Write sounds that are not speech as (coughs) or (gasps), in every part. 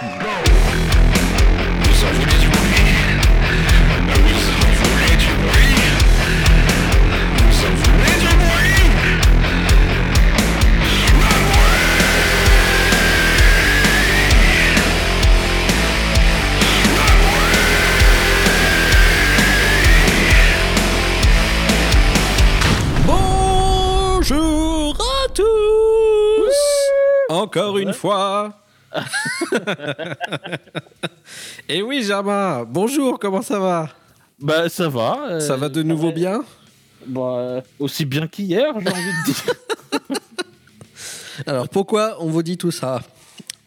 Vous (laughs) Et oui, Germain, bonjour, comment ça va? Bah ça va. euh, Ça va de nouveau bien? Bah, euh, aussi bien qu'hier, j'ai envie de dire. (laughs) (laughs) Alors pourquoi on vous dit tout ça?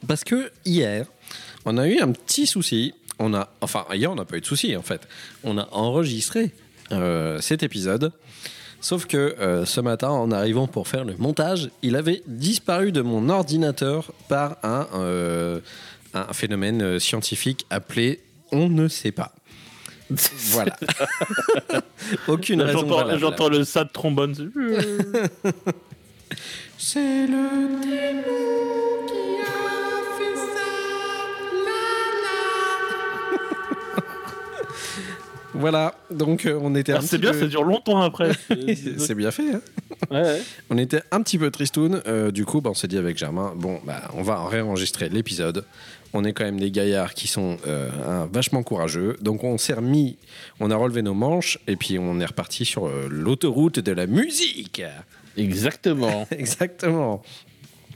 Parce que hier, on a eu un petit souci. On a, enfin, hier, on n'a pas eu de souci en fait. On a enregistré euh, cet épisode. Sauf que euh, ce matin, en arrivant pour faire le montage, il avait disparu de mon ordinateur par un, euh, un phénomène euh, scientifique appelé on ne sait pas. Voilà. (laughs) Aucune raison. J'entends le ça de trombone. c'est- (laughs) C'est le démon qui Voilà, donc euh, on était un Ah, c'est bien, peu- ça dure longtemps après. (laughs) C'est bien fait. hein. Ouais, ouais. on était un petit peu tristoun. euh, du coup, bah, on s'est dit avec Germain, bon, bah, on va réenregistrer l'épisode. On est quand même des gaillards qui sont euh, un- vachement courageux. Donc on s'est remis, on a relevé nos manches et puis on est reparti sur l'autoroute de la musique. Exactement. (laughs) Exactement.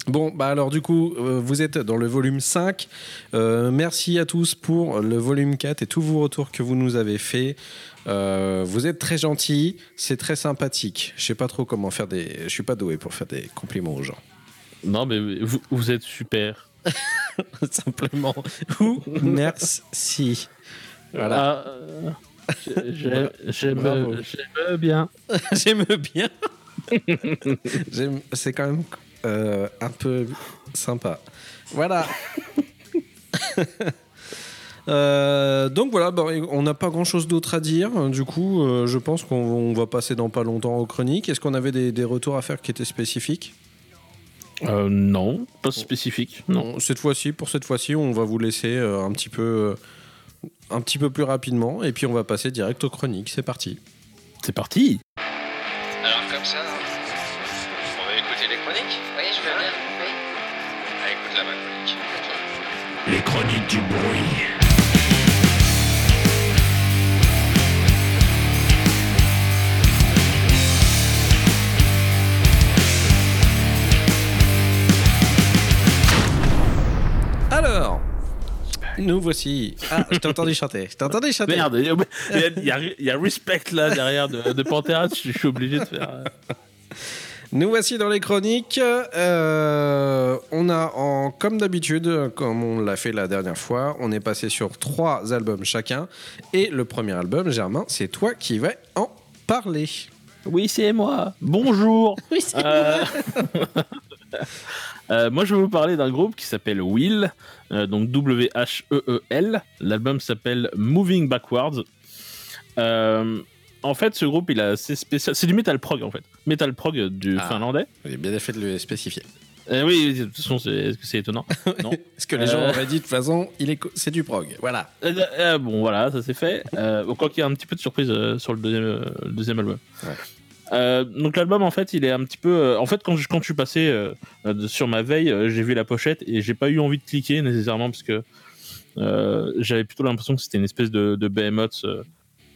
Bon, bah alors du coup, euh, vous êtes dans le volume 5. Euh, merci à tous pour le volume 4 et tous vos retours que vous nous avez fait. Euh, vous êtes très gentils, c'est très sympathique. Je sais pas trop comment faire des... Je suis pas doué pour faire des compliments aux gens. non, mais vous, vous êtes super. (laughs) Simplement. Ou merci. Voilà. Ah, j'ai- J'aime bien. (laughs) J'aime bien. (laughs) C'est quand même euh, un peu sympa. Voilà. (laughs) Euh, donc voilà, bah, on n'a pas grand chose d'autre à dire. Du coup, euh, je pense qu'on on va passer dans pas longtemps aux chroniques. Est-ce qu'on avait des, des retours à faire qui étaient spécifiques? Euh, non, pas spécifique. Non. Cette fois-ci, pour cette fois-ci, on va vous laisser euh, un petit peu, euh, un petit peu plus rapidement, et puis on va passer direct aux chroniques. C'est parti. C'est parti. Alors comme ça, Les chroniques du bruit. Alors, nous voici. Ah, je t'ai entendu chanter. Je t'ai entendu chanter. Merde, il y, a- il y a- il y a respect là derrière de, de Pantera, je, je suis obligé de faire. euh, Nous voici dans les chroniques. Euh, on a, en, comme d'habitude, comme on l'a fait la dernière fois, on est passé sur trois albums chacun. Et le premier album, Germain, c'est toi qui vas en parler. Oui, c'est moi. Bonjour. (laughs) Euh, (laughs) euh, moi, je vais vous parler d'un groupe qui s'appelle Will, euh, donc W-H-E-E-L. L'album s'appelle Moving Backwards. Euh, en fait, ce groupe, il assez spécial. C'est du metal prog, en fait. Metal prog du Ah. finlandais. J'ai bien fait de le spécifier. Euh, oui, de toute façon, c'est est-ce que c'est étonnant. (laughs) Non. Parce que les gens Euh. auraient dit de toute façon, il est c'est du prog. Voilà. Euh, euh, bon, voilà, ça c'est fait. Euh, bon, quoi qu'il y ait un petit peu de surprise euh, sur le deuxième, euh, le deuxième album. Ouais. Euh, donc l'album en fait il est un petit peu euh, en fait quand je, quand je suis passé euh, euh, sur ma veille euh, j'ai vu la pochette et j'ai pas eu envie de cliquer nécessairement parce que euh, j'avais plutôt l'impression que c'était une espèce de, de behemoth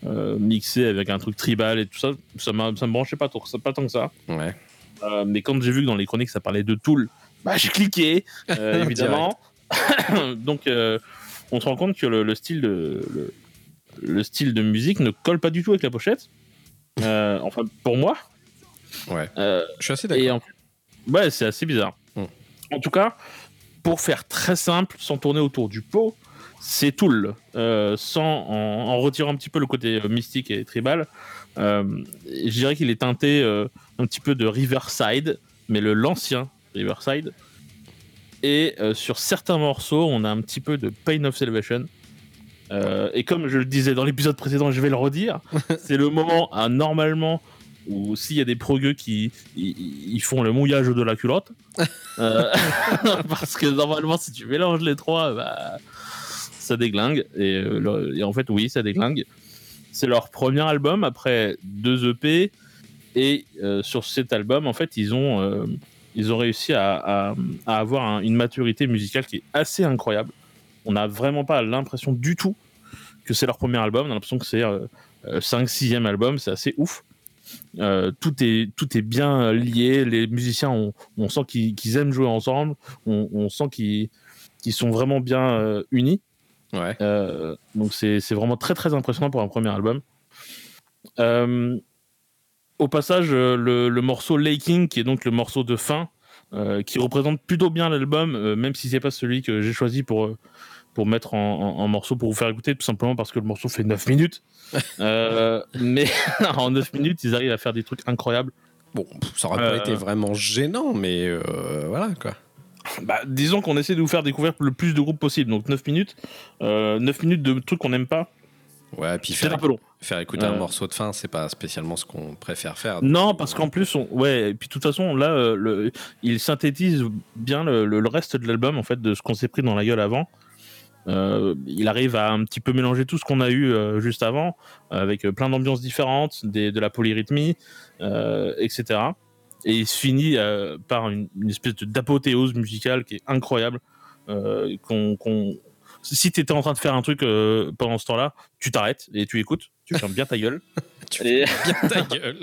euh, mixé avec un truc tribal et tout ça ça, m'a- ça me branchait pas, trop, pas tant que ça Ouais. Euh, mais quand j'ai vu que dans les chroniques ça parlait de Tool bah j'ai cliqué euh, (laughs) évidemment (coughs) donc euh, on se rend compte que le, le style de le, le style de musique ne colle pas du tout avec la pochette Euh, enfin pour moi Ouais. Euh, Je suis assez d'accord. en... ouais c'est assez bizarre Mm. en tout cas pour faire très simple sans tourner autour du pot c'est Tool euh, sans en, en retirant un petit peu le côté euh, mystique et tribal euh, je dirais qu'il est teinté euh, un petit peu de Riverside mais le l'ancien Riverside. Et euh, sur certains morceaux on a un petit peu de Pain of Salvation. Et comme je le disais dans l'épisode précédent je vais le redire (laughs) c'est le moment ah, normalement où s'il y a des progueux qui ils, ils font le mouillage de la culotte, (laughs) euh, (laughs) parce que normalement si tu mélanges les trois, bah, ça déglingue. Et, euh, et en fait, oui, ça déglingue. C'est leur premier album après deux EP. Et euh, sur cet album, en fait, ils ont, euh, ils ont réussi à, avoir un- une maturité musicale qui est assez incroyable. On n'a vraiment pas l'impression du tout que c'est leur premier album. On a l'impression que c'est euh, 5-6e album. C'est assez ouf. Tout, est, tout est bien lié. Les musiciens, on, sent qu'ils aiment jouer ensemble. On, sent qu'ils sont vraiment bien unis. Ouais. Euh, donc c'est vraiment très très impressionnant pour un premier album. Euh, au passage, euh, le, le morceau Laking, qui est donc le morceau de fin, euh, qui représente plutôt bien l'album, même si c'est pas celui que j'ai choisi pour, pour mettre en, en- en morceau pour vous faire écouter, tout simplement parce que le morceau fait 9 minutes. (laughs) Mais (laughs) en 9 minutes, ils arrivent à faire des trucs incroyables. Bon, ça aurait pas été vraiment gênant, mais voilà quoi. Bah, disons qu'on essaie de vous faire découvrir le plus de groupes possible. Donc 9 minutes, euh, 9 minutes de trucs qu'on n'aime pas, Ouais, puis faire, un peu long. faire écouter un Euh. morceau de fin, c'est pas spécialement ce qu'on préfère faire. Non, parce qu'en plus, on... ouais, et puis de toute façon, là, euh, le... il synthétise bien le, le- le reste de l'album, en fait, de ce qu'on s'est pris dans la gueule avant. Euh, il arrive à un petit peu mélanger tout ce qu'on a eu euh, juste avant, avec euh, plein d'ambiances différentes, des, de la polyrythmie, euh, etc. Et il se finit euh, par une, une espèce de- d'apothéose musicale qui est incroyable. euh, qu'on, qu'on- Si tu étais en train de faire un truc euh, pendant ce temps-là, tu t'arrêtes et tu écoutes, tu fermes bien ta gueule. (laughs) Tu Et- bien ta (laughs) gueule.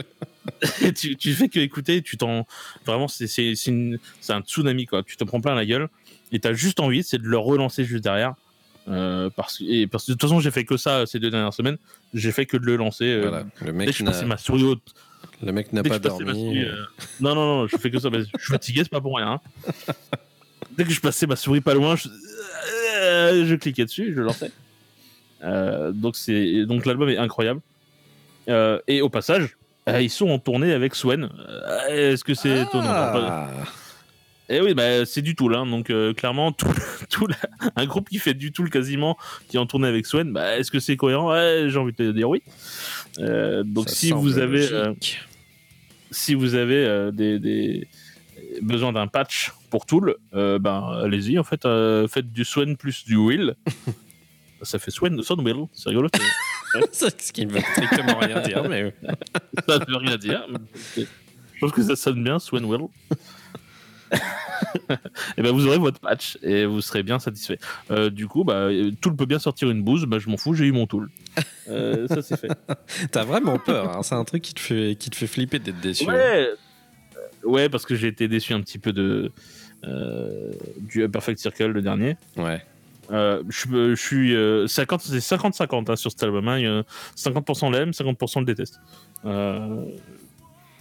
et tu, tu fais que écouter, tu t'en vraiment c'est c'est c'est une- c'est un tsunami quoi. Tu te prends plein la gueule et t'as juste envie, c'est de le relancer juste derrière. Euh, parce que et parce que de toute façon j'ai fait que ça ces deux dernières semaines. J'ai fait que de le lancer. euh, Voilà. Le mec je n'a passais ma souris haute, le mec n'a pas dormi. souris, euh, non non non, je fais que ça. je suis fatigué, c'est pas pour rien. hein. (laughs) dès que je passais ma souris pas loin, je, euh, je cliquais dessus, je lançais. Euh, donc c'est donc l'album est incroyable. Euh, et au passage, euh, ils sont en tournée avec Swen. Est-ce que c'est étonnant? Ah. Eh oui, bah, c'est du Tool. Hein, donc clairement, tout, (laughs) tout la- un groupe qui fait du Tool quasiment, qui est en tournée avec Swen, bah, est-ce que c'est cohérent? Ouais, J'ai envie de te dire oui. Euh, donc Ça si vous avez, euh, si vous avez euh, des, des- besoin d'un patch pour Tool, euh, ben allez-y. En fait, euh, faites du Swen plus du Will. (laughs) Ça fait Swen, Son Will. C'est rigolo. (laughs) ce qui ne veut strictement rien dire, mais ça ne veut rien dire. Je pense que ça sonne bien, Swen Will. (laughs) et ben vous aurez votre patch et vous serez bien satisfait. Euh, du coup, bah, Tool peut bien sortir une bouse, bah, je m'en fous, j'ai eu mon Tool. Euh, ça c'est fait. (laughs) t'as vraiment peur. hein. C'est un truc qui te fait, qui te fait flipper d'être déçu. hein. Ouais, Euh, ouais, parce que j'ai été déçu un petit peu de euh, du Perfect Circle le dernier. Ouais. Euh, je, suis- je suis euh, 50, c'est 50-50 hein, sur cet album. hein. Il y a 50% l'aime, 50% le déteste. Euh,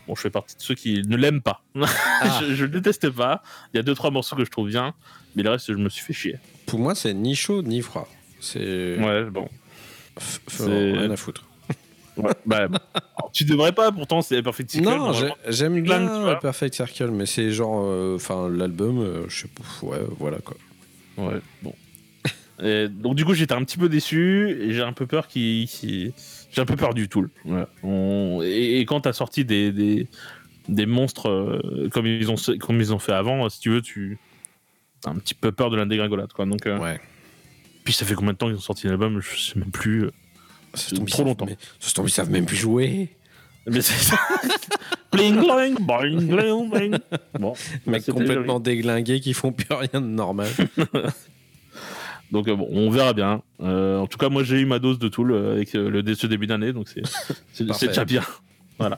bon, je fais partie de ceux qui ne l'aiment pas. (laughs) (laughs) je, je le déteste pas. Il y a deux trois morceaux que je trouve bien, mais le reste, je me suis fait chier. Pour moi, c'est ni chaud ni froid. C'est Ouais, bon. F- rien à foutre. (laughs) Ouais, bah, tu devrais pas, pourtant, c'est Perfect Circle. Non, j'aime bien. Perfect Circle, mais c'est genre, euh, enfin, l'album, euh, je sais pas, ouais, voilà quoi. Ouais, bon. Et donc du coup j'étais un petit peu déçu et j'ai un peu peur qu'il- j'ai un peu peur du tout. Voilà. On- Et, et quand t'as sorti des, des, des monstres euh, comme ils ont comme ils ont fait avant, si tu veux, tu as un petit peu peur de la dégringolade quoi. Donc euh, Ouais. puis ça fait combien de temps qu'ils ont sorti l'album? Je sais même plus. Ça trop tombe, ils savent- longtemps. mais- Ça tombe, ils savent même plus jouer. Mais c'est ça. (laughs) bling bling bling bling bling. Bon, complètement déglingués qui font plus rien de normal. (laughs) Donc euh, bon, on verra bien. Euh, en tout cas, moi j'ai eu ma dose de Tool euh, avec le ce début d'année, donc c'est déjà bien. (laughs) Voilà.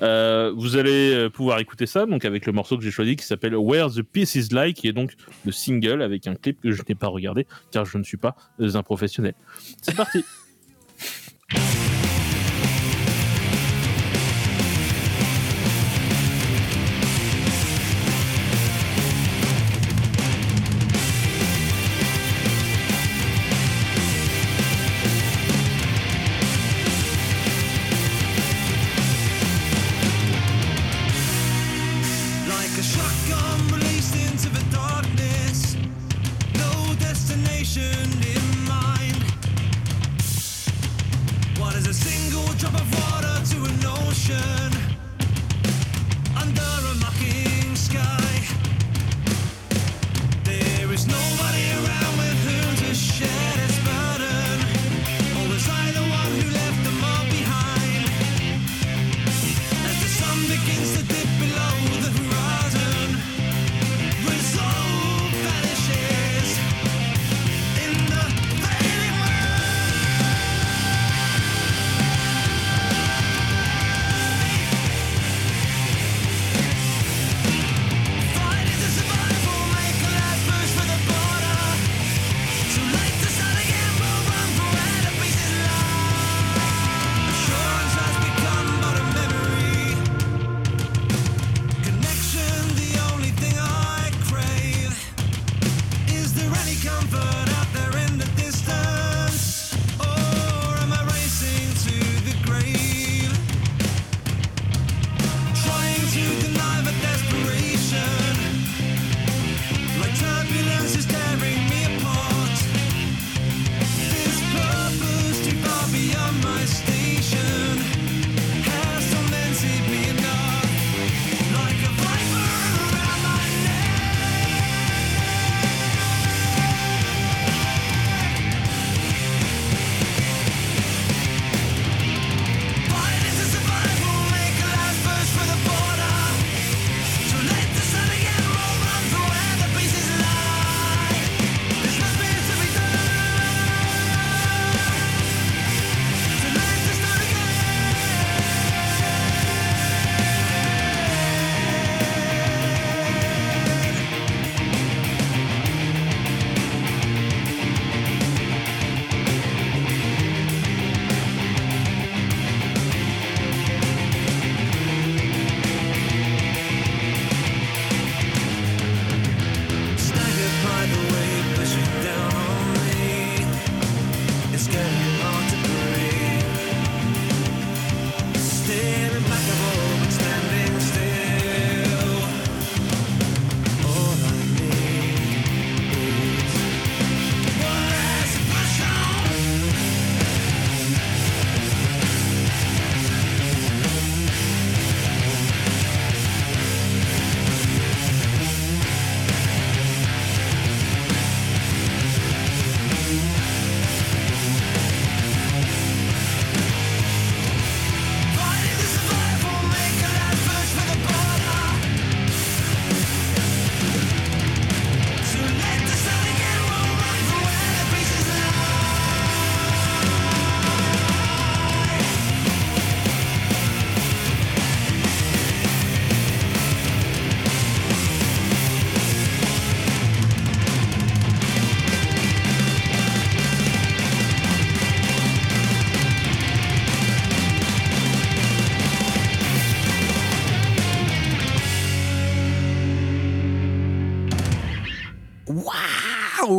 Euh, vous allez pouvoir écouter ça donc avec le morceau que j'ai choisi qui s'appelle Where the Peace is Like qui est donc le single avec un clip que je n'ai pas regardé car je ne suis pas un professionnel. C'est parti. (laughs)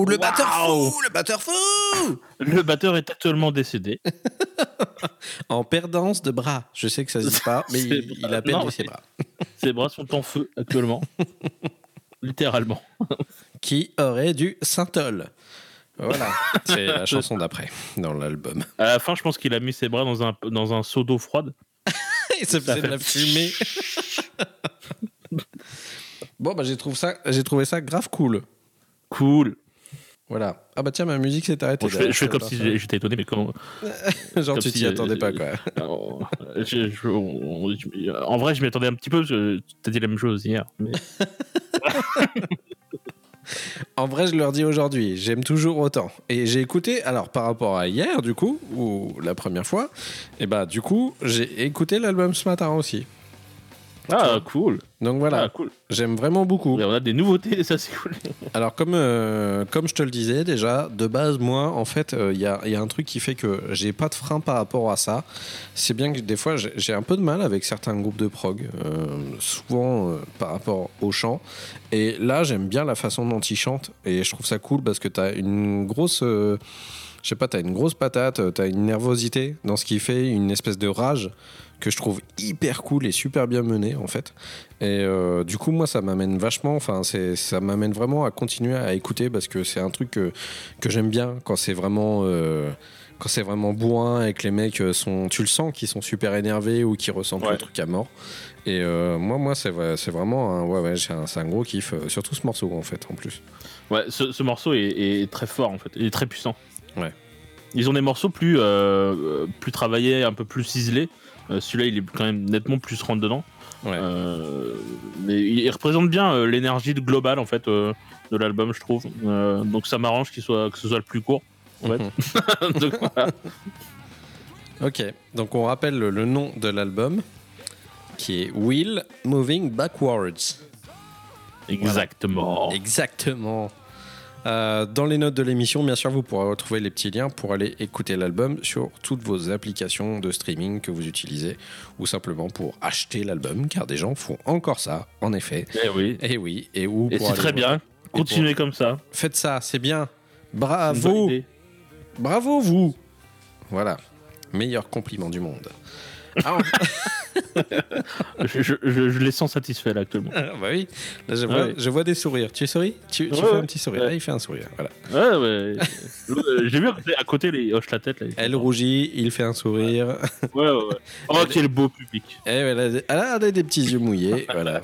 Le batteur fou Le batteur fou Le batteur est actuellement décédé. (laughs) En perdance de bras. Je sais que ça se dit pas, mais (laughs) il, il a perdu non, ses bras. (laughs) Ses bras sont en feu actuellement. Littéralement. Qui aurait du Saint-Ol Voilà, c'est la chanson d'après, dans l'album. À la fin, je pense qu'il a mis ses bras dans un, dans un seau d'eau froide. Et ça faisait de fait- la fumée. bon, bah j'ai trouvé ça, j'ai trouvé ça grave cool. Cool. Voilà. Ah bah tiens, ma musique s'est arrêtée. Bon, je, fais, je fais comme si j'étais étonné, mais comment. (laughs) Genre tu t'y euh, attendais pas quoi. (laughs) Je- je- on- je- en vrai, je m'y attendais un petit peu parce que t'as dit la même chose hier. Mais... (laughs) En vrai, je leur dis aujourd'hui, j'aime toujours autant. Et j'ai écouté, alors par rapport à hier, du coup, ou la première fois, et bah du coup, j'ai écouté l'album ce matin aussi. Ah, cool. Donc voilà, Ah, cool. j'aime vraiment beaucoup. Et on a des nouveautés, (laughs) ça c'est cool. Alors comme, euh, comme je te le disais déjà, de base, moi, en fait, il y, a, y a un truc qui fait que j'ai pas de frein par rapport à ça. C'est bien que des fois, j'ai un peu de mal avec certains groupes de prog, euh, souvent euh, par rapport au chant. Et là, j'aime bien la façon dont ils chantent. Et je trouve ça cool parce que tu as une grosse... euh, je sais pas, t'as une grosse patate, t'as une nervosité dans ce qu'il fait, une espèce de rage que je trouve hyper cool et super bien menée en fait. Et euh, du coup, moi, ça m'amène vachement, enfin, ça m'amène vraiment à continuer à écouter parce que c'est un truc que, que j'aime bien quand c'est vraiment, euh, quand c'est vraiment bourrin et que les mecs euh, sont, tu le sens qu'ils sont super énervés ou qu'ils ressentent Ouais. le truc à mort. Et euh, moi, moi, c'est vrai- c'est vraiment, un, ouais, ouais, c'est un, un gros kiff, surtout ce morceau en fait, en plus. Ouais, ce, ce morceau est, est très fort en fait, il est très puissant. Ouais. Ils ont des morceaux plus, plus travaillés, un peu plus ciselés. Euh, Celui-là, il est quand même nettement plus rentre dedans. Ouais. Euh, mais il représente bien euh, l'énergie globale en fait de l'album, je trouve. Donc ça m'arrange qu'il soit que ce soit le plus court. en fait. Mhm. (laughs) (laughs) Donc, voilà. Ok, donc on rappelle le, nom de l'album qui est Wheel Moving Backwards. Exactement. Exactement. Euh, dans les notes de l'émission, bien sûr, vous pourrez retrouver les petits liens pour aller écouter l'album sur toutes vos applications de streaming que vous utilisez ou simplement pour acheter l'album, car des gens font encore ça, en effet. Eh oui. Et oui, et où Et c'est très bien. Continuez comme ça. Faites ça, c'est bien. Bravo, bravo vous. Voilà, meilleur compliment du monde. Ah, (laughs) Je, je- je- je les sens satisfaits là actuellement. Ah, bah oui, là je vois, Ouais. je vois des sourires. Tu souris Tu, tu Ouais, fais un petit sourire. Ouais. Là, il fait un sourire. Voilà. Ouais, ouais. (laughs) J'ai vu à côté, les hoche la tête là. Elle rougit, il fait un sourire. Ouais, ouais, ouais. (laughs) Oh, quel beau public. Et voilà, elle a des petits yeux mouillés. Voilà.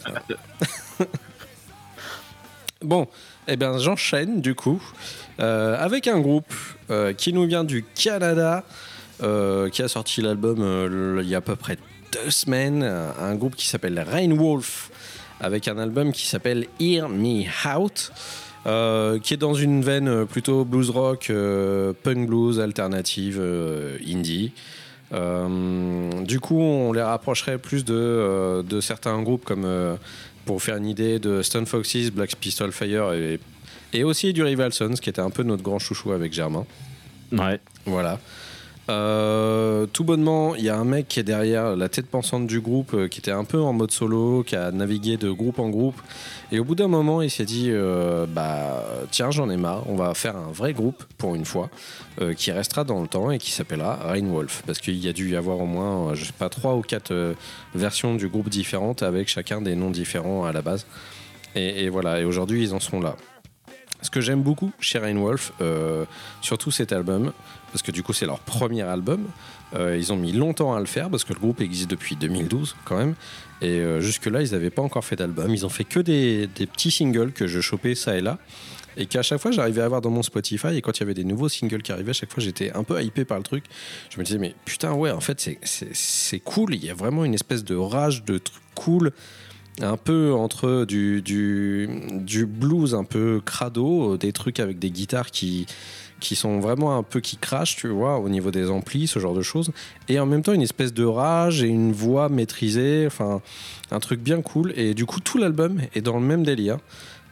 bon, eh bien, j'enchaîne du coup euh, avec un groupe euh, qui nous vient du Canada, euh, qui a sorti l'album euh, il y a à peu près deux semaines. Un, un groupe qui s'appelle Rain Wolf, avec un album qui s'appelle Hear Me Out. euh, qui est dans une veine euh, plutôt blues rock, euh, punk blues, alternative, euh, indie. Euh, du coup, on les rapprocherait plus de, euh, de certains groupes comme, euh, pour faire une idée, de Stone Foxes, Black Pistol Fire et, et aussi du Rival Sons, qui était un peu notre grand chouchou avec Germain. Ouais. Voilà. Euh, tout bonnement, il y a un mec qui est derrière la tête pensante du groupe, euh, qui était un peu en mode solo, qui a navigué de groupe en groupe. Et au bout d'un moment, il s'est dit euh, Bah, tiens, j'en ai marre, on va faire un vrai groupe pour une fois, qui restera dans le temps et qui s'appellera Rain Wolf. Parce qu'il y a dû y avoir au moins, je sais pas, trois ou quatre versions du groupe différentes avec chacun des noms différents à la base. Et, et voilà, et aujourd'hui, ils en sont là. Ce que j'aime beaucoup chez Rain Wolf, euh, surtout cet album, parce que du coup c'est leur premier album. Euh, ils ont mis longtemps à le faire parce que le groupe existe depuis 2012 quand même. Et euh, jusque-là, ils n'avaient pas encore fait d'album. Ils ont fait que des, des petits singles que je chopais ça et là. Et qu'à chaque fois, j'arrivais à avoir dans mon Spotify. Et quand il y avait des nouveaux singles qui arrivaient, à chaque fois, j'étais un peu hypé par le truc. Je me disais, mais putain, ouais, en fait, c'est- cool. Il y a vraiment une espèce de rage, de truc cool un peu entre du, du, du blues un peu crado, euh, des trucs avec des guitares qui, qui sont vraiment un peu qui crachent, tu vois, au niveau des amplis, ce genre de choses, et en même temps une espèce de rage et une voix maîtrisée, enfin un truc bien cool, et du coup tout l'album est dans le même délire.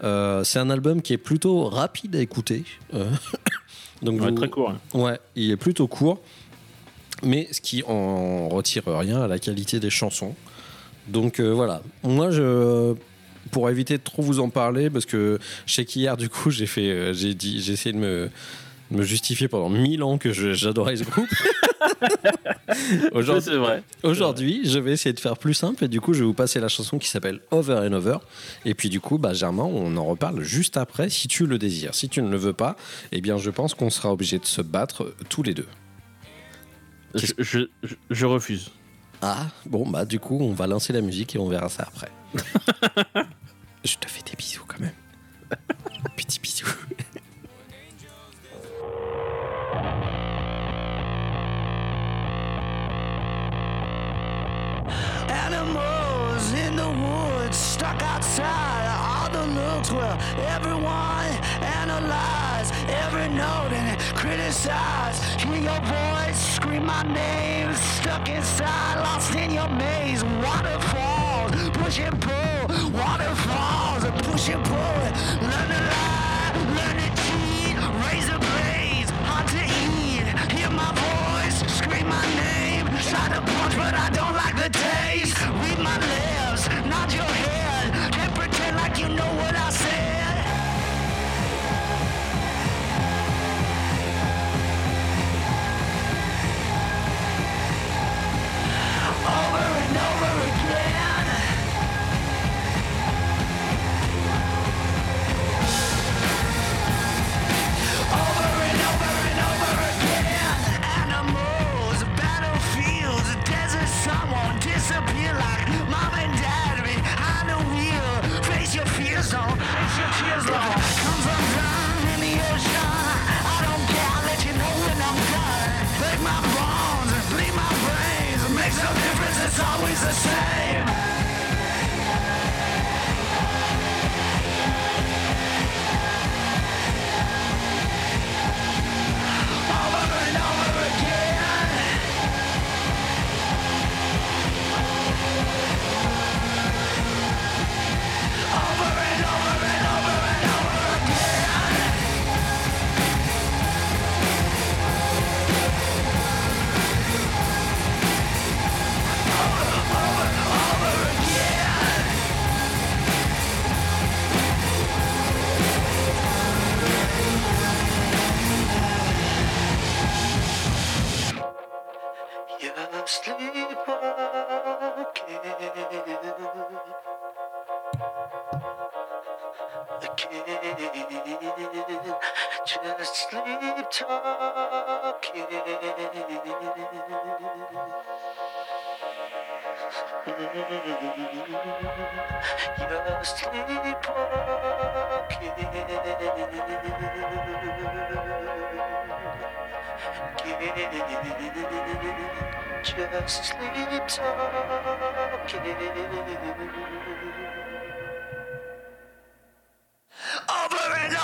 Euh, c'est un album qui est plutôt rapide à écouter. Euh, (coughs) Donc Ouais, vous- très court. hein. Ouais, il est plutôt court, mais ce qui en retire rien à la qualité des chansons. Donc euh, voilà, moi je pour éviter de trop vous en parler parce que je sais qu'hier du coup j'ai fait euh, j'ai dit j'ai essayé de me justifier pendant mille ans que j'adorais ce groupe. (laughs) Aujourd'hui, vrai. Aujourd'hui, je vais essayer de faire plus simple et du coup, je vais vous passer la chanson qui s'appelle Over and Over. Et puis, du coup, bah, Germain, on en reparle juste après si tu le désires. Si tu ne le veux pas, eh bien, je pense qu'on sera obligé de se battre tous les deux. Je, je, je- je refuse. Ah, bon, bah, du coup, on va lancer la musique et on verra ça après. (laughs) je te fais des bisous quand même. (laughs) Petits bisous. Animals in the woods, stuck outside. All the looks where everyone analyze every note and criticize. Hear your voice scream my name, stuck inside, lost in your maze. Waterfalls, push and pull. Waterfalls, push and pull. Learn to lie, learn to cheat. Razor blades, hard to eat. Hear my voice, scream my name. Try to punch, but I don't like the taste. Read my lips, you know what I said. Sleep talking. Over and over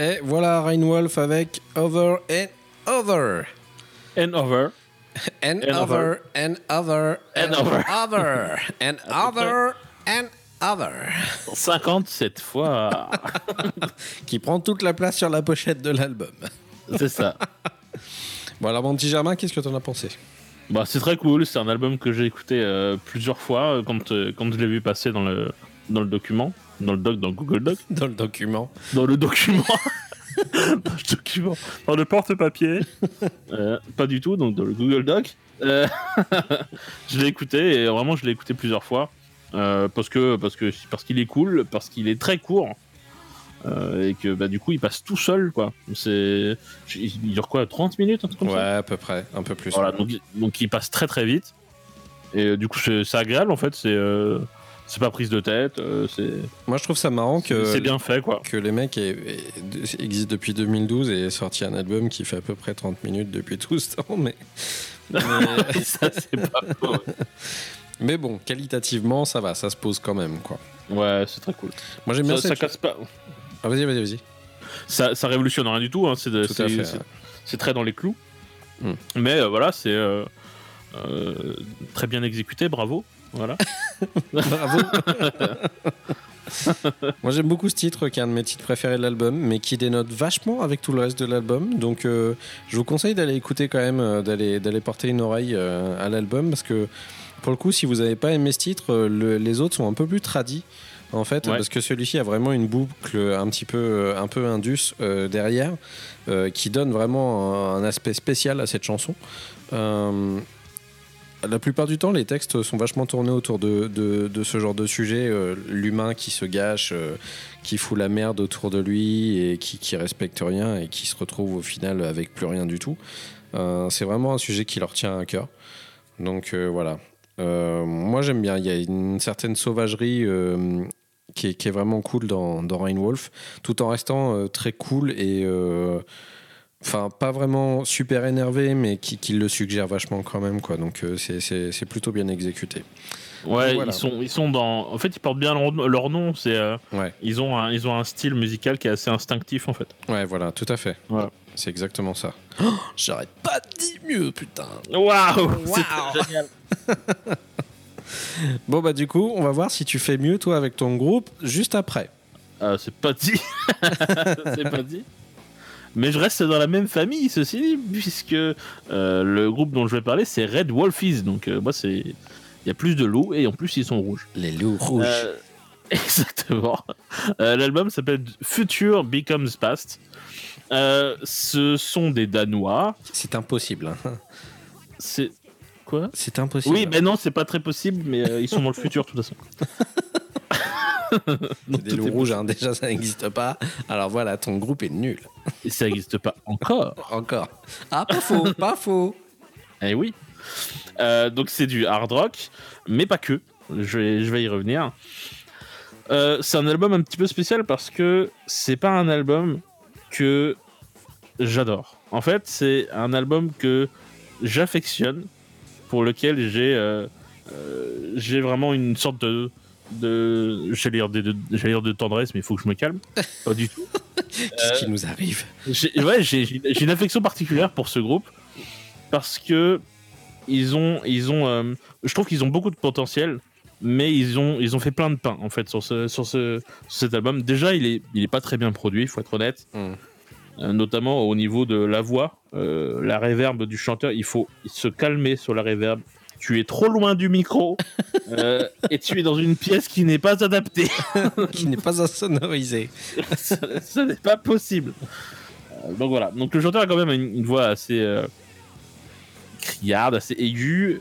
Et voilà Rainwolf avec Over and Over. And over. And, And over, and other, And over. and other, and other. 57 (laughs) fois. (laughs) Qui prend toute la place sur la pochette de l'album. C'est ça. (laughs) Bon alors mon petit Germain, qu'est-ce que t'en as pensé? Bah, c'est très cool. C'est un album que j'ai écouté euh, plusieurs fois euh, quand, euh, quand je l'ai vu passer dans le, dans le document. Dans le doc, dans Google Doc. Dans le document. Dans le document. (laughs) dans le document. Dans le porte-papier. (laughs) Euh, pas du tout, donc dans le Google Doc. Euh, (laughs) je l'ai écouté et vraiment je l'ai écouté plusieurs fois. Euh, parce que parce que parce qu'il est cool, parce qu'il est très court. et que bah, du coup il passe tout seul quoi. C'est il dure quoi 30 minutes un truc comme Ouais, ça à peu près, un peu plus. Voilà, donc, donc il passe très très vite. Et du coup, c'est agréable en fait. C'est c'est pas prise de tête. euh, c'est Moi je trouve ça marrant que c'est bien fait quoi. que les mecs aient- aient- existent depuis 2012 et aient sorti un album qui fait à peu près 30 minutes depuis tout ce temps, mais (laughs) mais, ça, c'est pas faux. mais bon, qualitativement ça va, ça se pose quand même quoi. Ouais, c'est très cool. Moi j'aime bien Ça, ça casse pas. Ah, vas-y, vas-y, vas-y. Ça, ça révolutionne rien du tout. hein, C'est ouais. très dans les clous. Hmm. Mais euh, voilà, c'est euh, très bien exécuté. Bravo. Voilà. Bravo. (laughs) Moi j'aime beaucoup ce titre qui est un de mes titres préférés de l'album, mais qui dénote vachement avec tout le reste de l'album. Donc euh, je vous conseille d'aller écouter quand même, euh, d'aller d'aller porter une oreille euh, à l'album parce que pour le coup, si vous n'avez pas aimé ce titre, le- les autres sont un peu plus tradis. En fait, Ouais. parce que celui-ci a vraiment une boucle un petit peu, un peu indus euh, derrière, euh, qui donne vraiment un, un aspect spécial à cette chanson. La plupart du temps, les textes sont vachement tournés autour de, de, ce genre de sujet. euh, L'humain qui se gâche, euh, qui fout la merde autour de lui et qui, qui respecte rien et qui se retrouve au final avec plus rien du tout. Euh, c'est vraiment un sujet qui leur tient à cœur. Donc voilà. Moi j'aime bien. Il y a une certaine sauvagerie qui, est, vraiment cool dans, dans Rain Wolf, tout en restant très cool et. Enfin, pas vraiment super énervé, mais qui, qui le suggère vachement quand même, quoi. Donc, euh, c'est- c'est c'est plutôt bien exécuté. Ouais, Voilà. ils sont ils sont dans. En fait, ils portent bien leur, leur nom. C'est euh, Ouais, ils ont un, ils ont un style musical qui est assez instinctif en fait. ouais, voilà, tout à fait. Voilà. C'est exactement ça. (gasps) Oh, J'arrête pas de dire mieux, putain. Waouh, Waouh. (laughs) c'est génial. (laughs) Bon, bah, du coup, on va voir si tu fais mieux, toi, avec ton groupe, juste après. Euh, c'est pas dit. (laughs) c'est pas dit. Mais je reste dans la même famille, ceci dit, puisque euh, le groupe dont je vais parler, c'est Red Wolfies. Donc, euh, moi, c'est. Il y a plus de loups et en plus, ils sont rouges. Les loups rouges. Euh, (laughs) exactement. L'album s'appelle Future Becomes Past. Ce sont des Danois. C'est impossible. hein. C'est. Quoi? C'est impossible. Oui, ben non, c'est pas très possible, mais ils sont dans le futur, de toute façon. (laughs) Des loups rouges, hein. déjà, ça n'existe pas. Alors voilà, ton groupe est nul. Et ça n'existe pas encore. Encore. Ah, pas faux, pas faux. Eh oui. Euh, donc c'est du hard rock, mais pas que. Je vais, je vais y revenir. Euh, c'est un album un petit peu spécial parce que c'est pas un album que j'adore. En fait, c'est un album que j'affectionne, pour lequel j'ai euh, euh, j'ai vraiment une sorte de de j'allais dire de, de- j'allais dire de tendresse, mais il faut que je me calme. (laughs) Pas du tout. Qu'est-ce qui nous arrive J'ai ouais, j'ai j'ai une affection particulière pour ce groupe parce que ils ont, ils ont, euh, je trouve qu'ils ont beaucoup de potentiel, mais ils ont, ils ont fait plein de pain en fait sur ce, sur ce, sur cet album. Déjà, il est, il est pas très bien produit, il faut être honnête, Mm. Euh, notamment au niveau de la voix, euh, la réverb du chanteur. Il faut se calmer sur la réverb. Tu es trop loin du micro (laughs) euh, et tu es dans une pièce qui n'est pas adaptée. (laughs) Qui n'est pas insonorisé. ça, ça n'est pas possible. Euh, donc voilà. Donc le chanteur a quand même une, une voix assez euh, criarde, assez aiguë,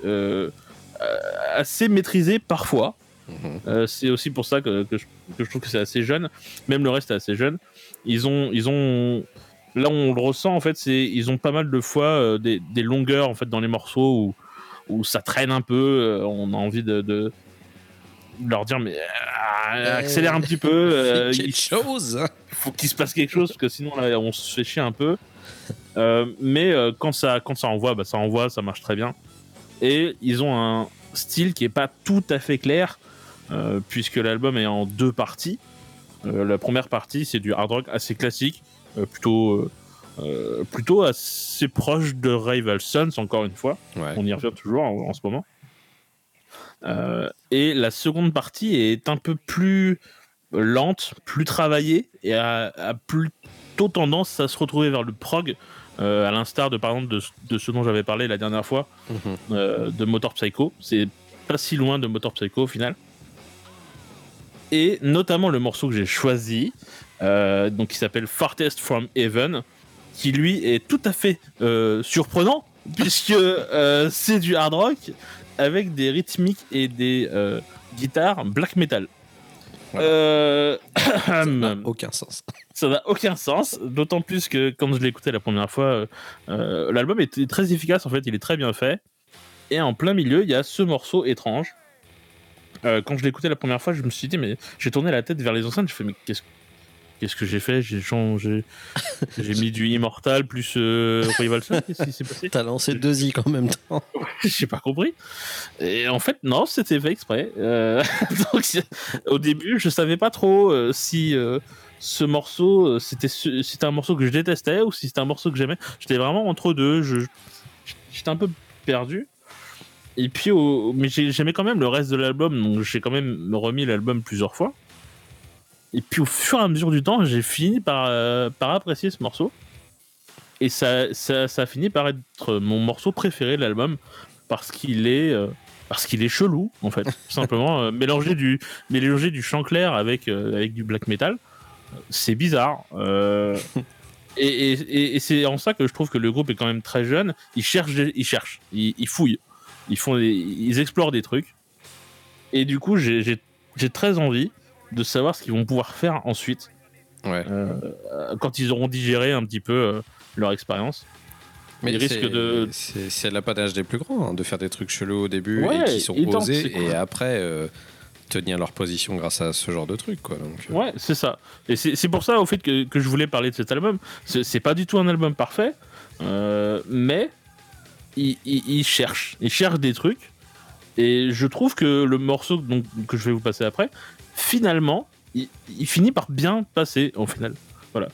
assez maîtrisée parfois. Mhm. C'est aussi pour ça que, que je, que je trouve que c'est assez jeune. Même le reste est assez jeune. Ils ont, ils ont, là on le ressent en fait, c'est ils ont pas mal de fois des, des longueurs en fait dans les morceaux où, où ça traîne un peu. euh, on a envie de, de leur dire mais euh, accélère un petit peu. (laughs) euh, Quelque il- chose faut qu'il se passe quelque chose parce que sinon là, on se fait chier un peu. Euh, mais euh, quand ça quand ça envoie, bah, ça envoie, ça marche très bien. Et ils ont un style qui est pas tout à fait clair euh, puisque l'album est en deux parties. Euh, la première partie c'est du hard rock assez classique, euh, plutôt euh, plutôt assez proche de Rival Sons encore une fois. Ouais. On y revient toujours en, en ce moment. Euh, et la seconde partie est un peu plus lente, plus travaillée et a, a plutôt tendance à se retrouver vers le prog, euh, à l'instar de par exemple de, de ce dont j'avais parlé la dernière fois, Mhm. euh, de Motor Psycho. C'est pas si loin de Motor Psycho au final. Et notamment le morceau que j'ai choisi, euh, donc qui s'appelle Farthest from Heaven, qui lui est tout à fait euh, surprenant (laughs) puisque euh, c'est du hard rock avec des rythmiques et des euh, guitares black metal. Voilà. Ça n'a aucun sens. (laughs) ça n'a aucun sens, d'autant plus que quand je l'ai écouté la première fois, l'album était très efficace, en fait, il est très bien fait. Et en plein milieu, il y a ce morceau étrange. Euh, quand je l'ai écouté la première fois, je me suis dit, mais j'ai tourné la tête vers les enceintes, je fais, mais qu'est-ce qu'est-ce que j'ai fait? J'ai changé, (laughs) j'ai mis du Immortal plus euh, Rival Sun, qu'est-ce qui s'est passé? T'as lancé deux i en même temps. (laughs) j'ai pas compris. Et en fait, non, c'était fait exprès. Euh, (laughs) donc, au début, je savais pas trop euh, si euh, ce morceau, c'était c'était un morceau que je détestais ou si c'était un morceau que j'aimais. J'étais vraiment entre deux. Je- J'étais un peu perdu. Et puis, au- mais j'ai- j'aimais quand même le reste de l'album, donc j'ai quand même remis l'album plusieurs fois. Et puis, au fur et à mesure du temps, j'ai fini par, euh, apprécier ce morceau. Et ça, ça, a fini par être mon morceau préféré de l'album parce qu'il est euh, parce est chelou en fait simplement. Euh, mélanger du mélanger du chant clair avec euh, avec du black metal c'est bizarre. Et, c'est en ça que je trouve que le groupe est quand même très jeune. Ils cherchent ils cherchent ils, fouillent. Ils font ils explorent des trucs. Et du coup j'ai très envie de savoir ce qu'ils vont pouvoir faire ensuite Ouais. euh, quand ils auront digéré un petit peu euh, leur expérience Mais risque c'est- de- C'est l'apanage des plus grands, hein, de faire des trucs chelous au début Ouais, et qui sont osés et après euh, tenir leur position grâce à ce genre de trucs. Quoi, donc, Ouais, c'est ça. Et c'est pour ça, au fait, que, que je voulais parler de cet album. C'est pas du tout un album parfait, mais il, il, il cherche. Il cherche des trucs. Et je trouve que le morceau donc, que je vais vous passer après, finalement, il, il finit par bien passer, au final. Voilà.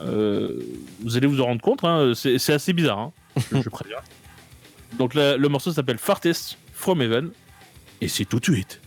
Euh, vous allez vous en rendre compte, hein, c'est assez bizarre, hein, je, je préviens. (laughs) Donc la- le morceau s'appelle Farthest from Heaven, et c'est tout de suite.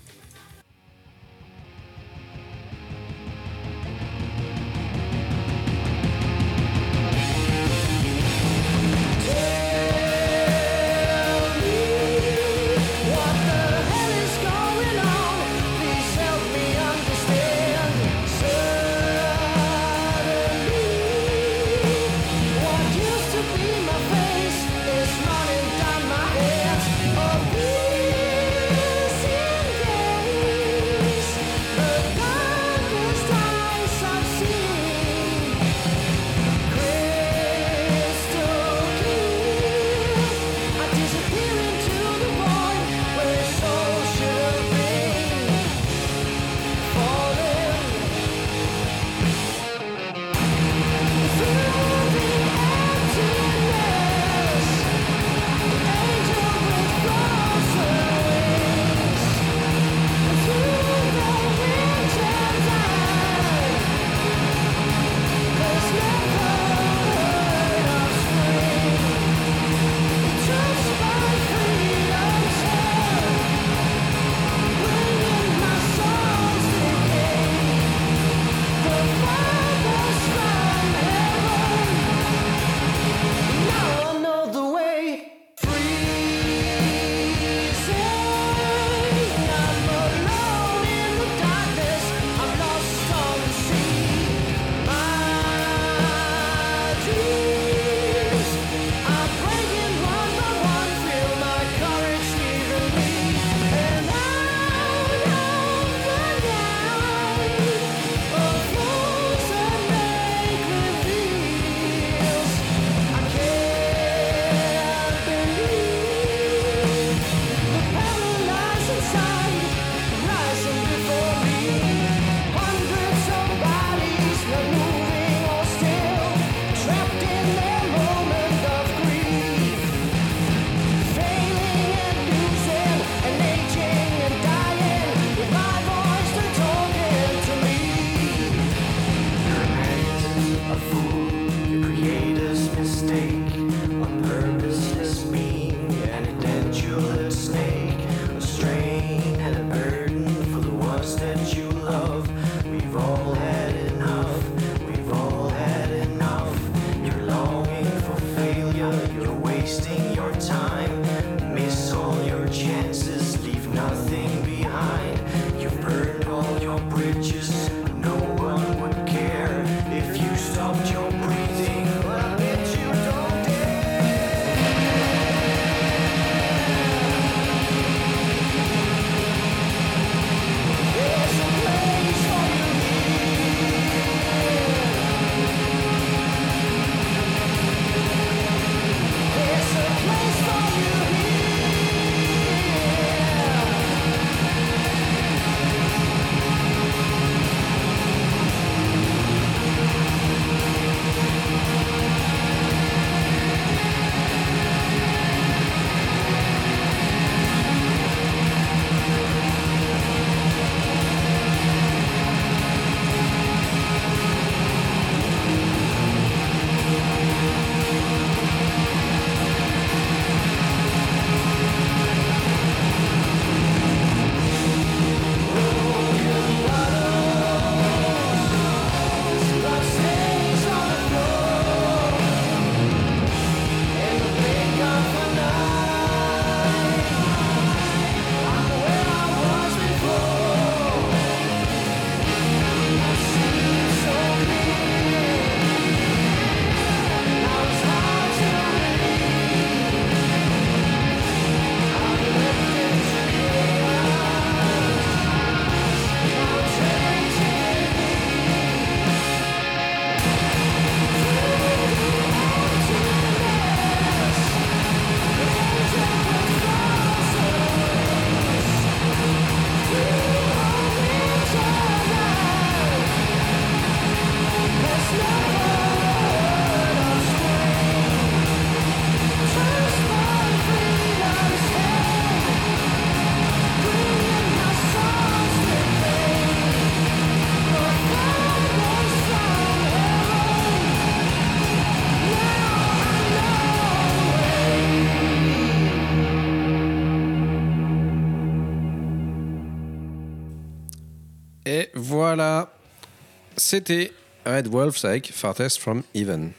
C'était Red Wolves avec Farthest from Even.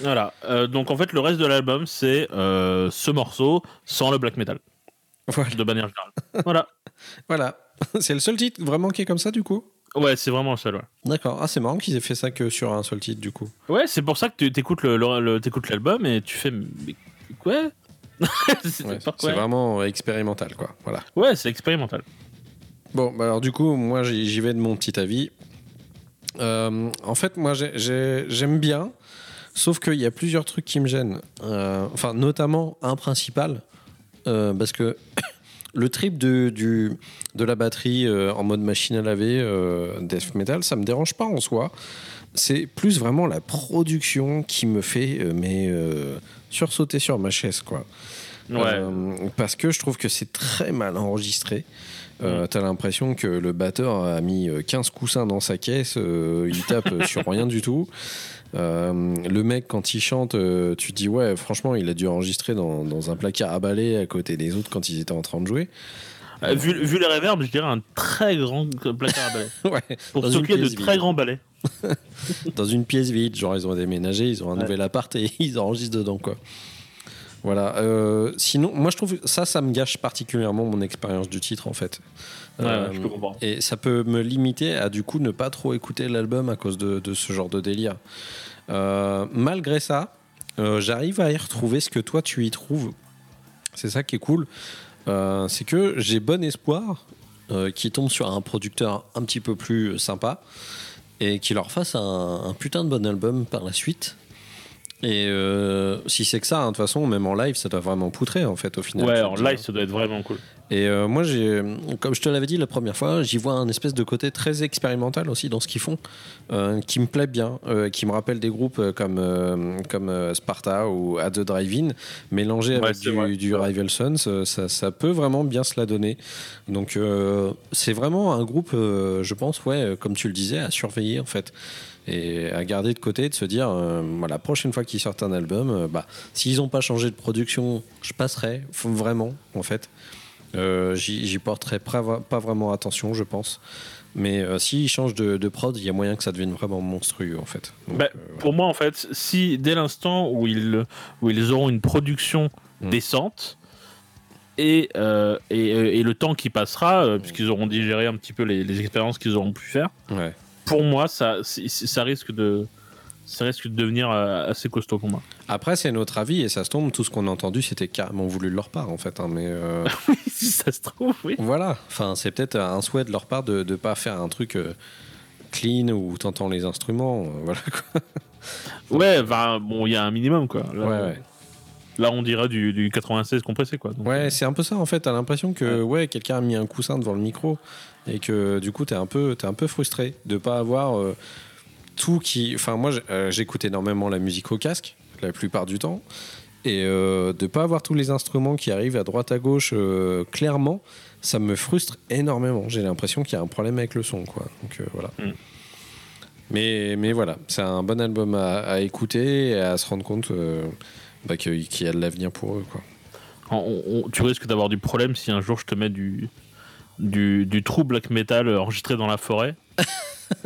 Voilà. Euh, donc en fait, le reste de l'album, c'est euh, ce morceau sans le black metal, Voilà. de manière générale. voilà. (laughs) Voilà. (laughs) C'est le seul titre vraiment qui est comme ça du coup? Ouais, c'est vraiment le seul. Ouais, D'accord. Ah, c'est marrant qu'ils aient fait ça que sur un seul titre du coup. ouais c'est pour ça que tu écoutes l'album le, le- et tu fais. Mais quoi? (laughs) C'est Ouais, vraiment expérimental quoi. Voilà. Ouais, c'est expérimental. Bon, bah alors du coup, moi j'y vais de mon petit avis. Euh, en fait, moi j'ai- j'ai- j'aime bien, sauf qu'il y a plusieurs trucs qui me gênent. Euh, enfin, notamment un principal, euh, parce que (coughs) le trip de, du, de la batterie en mode machine à laver, death metal, ça me dérange pas en soi. C'est plus vraiment la production qui me fait mais, sursauter sur ma chaise, quoi. Ouais. Parce que je trouve que c'est très mal enregistré. Euh, T'as l'impression que le batteur a mis euh, 15 coussins dans sa caisse, euh, il tape euh, sur rien du tout. Euh, le mec, quand il chante, euh, tu te dis, ouais, franchement, il a dû enregistrer dans, dans un placard à balai à côté des autres quand ils étaient en train de jouer. Euh, vu, vu les reverbs, je dirais un très grand placard à balai. (laughs) ouais, Pour Dans une s'occuper de pièce très vide. grands balais. (laughs) dans une pièce vide, genre ils ont déménagé, ils ont un Ouais. nouvel appart et (laughs) ils enregistrent dedans, quoi. Voilà. Euh, sinon, moi je trouve que ça, ça me gâche particulièrement mon expérience du titre en fait. Ouais, Euh, je peux comprendre. Et ça peut me limiter à du coup ne pas trop écouter l'album à cause de, de ce genre de délire. Euh, malgré ça, j'arrive à y retrouver ce que toi tu y trouves. C'est ça qui est cool. C'est que j'ai bon espoir qu'ils tombent sur un producteur un petit peu plus sympa et qu'il leur fasse un, un putain de bon album par la suite. Et euh, si c'est que ça, hein, de toute façon, même en live, ça doit vraiment poutrer en fait au final. Ouais, en live, ça doit être vraiment cool. et euh, moi, j'ai, comme je te l'avais dit la première fois, j'y vois un espèce de côté très expérimental aussi dans ce qu'ils font, euh, qui me plaît bien, euh, qui me rappelle des groupes comme, comme Sparta ou At the Drive-In, mélangé Ouais, avec du. Rival Sons, ça, ça peut vraiment bien se la donner. Donc, c'est vraiment un groupe, je pense, ouais, comme tu le disais, à surveiller en fait. Et à garder de côté, de se dire, euh, voilà, la prochaine fois qu'ils sortent un album, euh, bah, s'ils n'ont pas changé de production, je passerai, vraiment, en fait. Euh, J'y porterai pas, vraiment attention, je pense. Mais s'ils changent de, de prod, il y a moyen que ça devienne vraiment monstrueux, en fait. Donc, Bah, voilà. Pour moi, en fait, si dès l'instant où ils, où ils auront une production Mm. décente et, euh, et, et le temps qui passera, euh, puisqu'ils auront digéré un petit peu les, les expériences qu'ils auront pu faire, Ouais. Pour moi, ça, risque, de, ça risque de devenir euh, assez costaud pour moi. Après, c'est notre avis, et ça se tombe, tout ce qu'on a entendu, c'était carrément voulu de leur part, en fait. hein, mais euh, (laughs) si ça se trouve, oui. voilà, enfin, c'est peut-être un souhait de leur part de ne pas faire un truc euh, clean où t'entends les instruments. euh, (laughs) voilà, quoi. Ouais, bah, bon, il y a un minimum, quoi. Là, Ouais, ouais. là, on dirait du, du 96 compressé, quoi. Donc, Ouais, c'est un peu ça en fait. T'as l'impression que ouais, quelqu'un a mis un coussin devant le micro et que du coup t'es un peu, t'es un peu frustré de pas avoir euh, tout qui. Enfin moi, euh, j'écoute énormément la musique au casque la plupart du temps et euh, de pas avoir tous les instruments qui arrivent à droite à gauche euh, clairement, ça me frustre énormément. J'ai l'impression qu'il y a un problème avec le son, quoi. Donc voilà. Mm. Mais, mais voilà, c'est un bon album à, à écouter et à se rendre compte bah, qu'il y a de l'avenir pour eux, quoi. on- on- tu risques d'avoir du problème si un jour je te mets du, du, du true black metal enregistré dans la forêt. (laughs)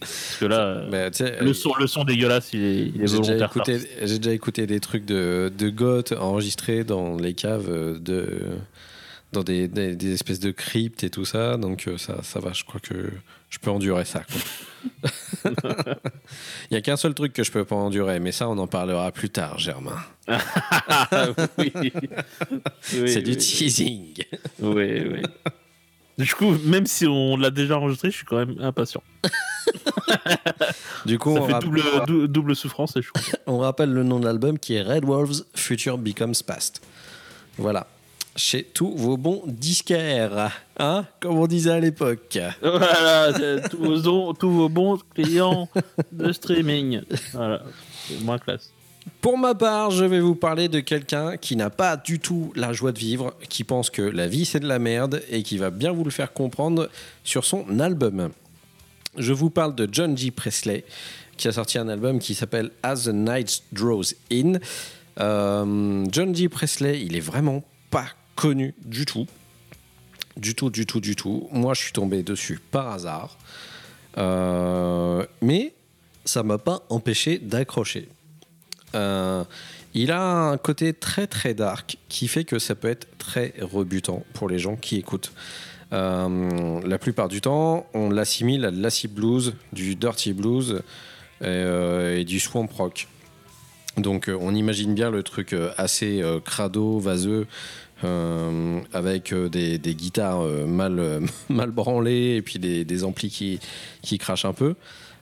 Parce que là, Bah, le, son, le son dégueulasse, il est, il est J'ai déjà, écouté, j'ai déjà écouté des trucs de, de goth enregistrés dans les caves euh, de dans des, des- des espèces de cryptes et tout ça donc euh, ça, ça va je crois que je peux endurer ça (laughs) il y a qu'un seul truc que je peux pas endurer mais ça on en parlera plus tard Germain. (laughs) Oui. (laughs) Oui, c'est du teasing. Oui, oui. Du coup, même si on l'a déjà enregistré, je suis quand même impatient. du coup Ça on, fait double, dou- double souffrance et je on rappelle le nom de l'album qui est Red Wolves Future Becomes Past. Voilà chez tous vos bons disquaires hein comme on disait à l'époque Voilà, vos, tous vos bons clients de streaming. Voilà, c'est moins classe. Pour ma part, je vais vous parler de quelqu'un qui n'a pas du tout la joie de vivre, qui pense que la vie c'est de la merde et qui va bien vous le faire comprendre sur son album. Je vous parle de John G. Presley, qui a sorti un album qui s'appelle As the Night Draws In. Euh, John G. Presley, il est vraiment pas connu du tout. du tout, du tout, du tout. Moi, je suis tombé dessus par hasard. Euh, mais ça m'a pas empêché d'accrocher. Euh, il a un côté très très dark qui fait que ça peut être très rebutant pour les gens qui écoutent. Euh, la plupart du temps, on l'assimile à de l'acid blues, du dirty blues et, et du swamp rock. Donc on imagine bien le truc assez crado, vaseux, euh, avec euh, des, guitares euh, (laughs) mal, branlées et puis des, des amplis qui crachent un peu.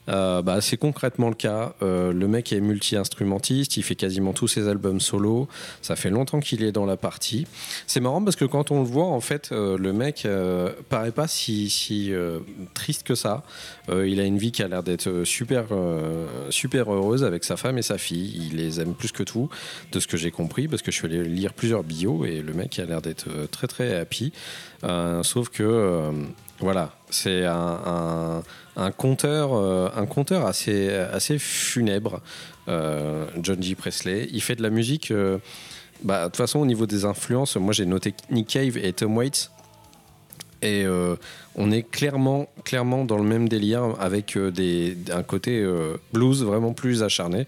Euh, bah, c'est concrètement le cas. Euh, le mec est multi-instrumentiste, il fait quasiment tous ses albums solo. Ça fait longtemps qu'il est dans la partie. C'est marrant parce que quand on le voit, en fait, euh, le mec paraît pas si, triste que ça. Il a une vie qui a l'air d'être super, super heureuse avec sa femme et sa fille. Il les aime plus que tout, de ce que j'ai compris, parce que je suis allé lire plusieurs bios et le mec a l'air d'être très très happy. Sauf que voilà, c'est un, un compteur, euh, un assez, assez funèbre, euh, John G. Presley. Il fait de la musique. euh, bah, de toute façon, au niveau des influences, moi j'ai noté Nick Cave et Tom Waits. Et on est clairement, clairement dans le même délire avec des, un côté blues vraiment plus acharné.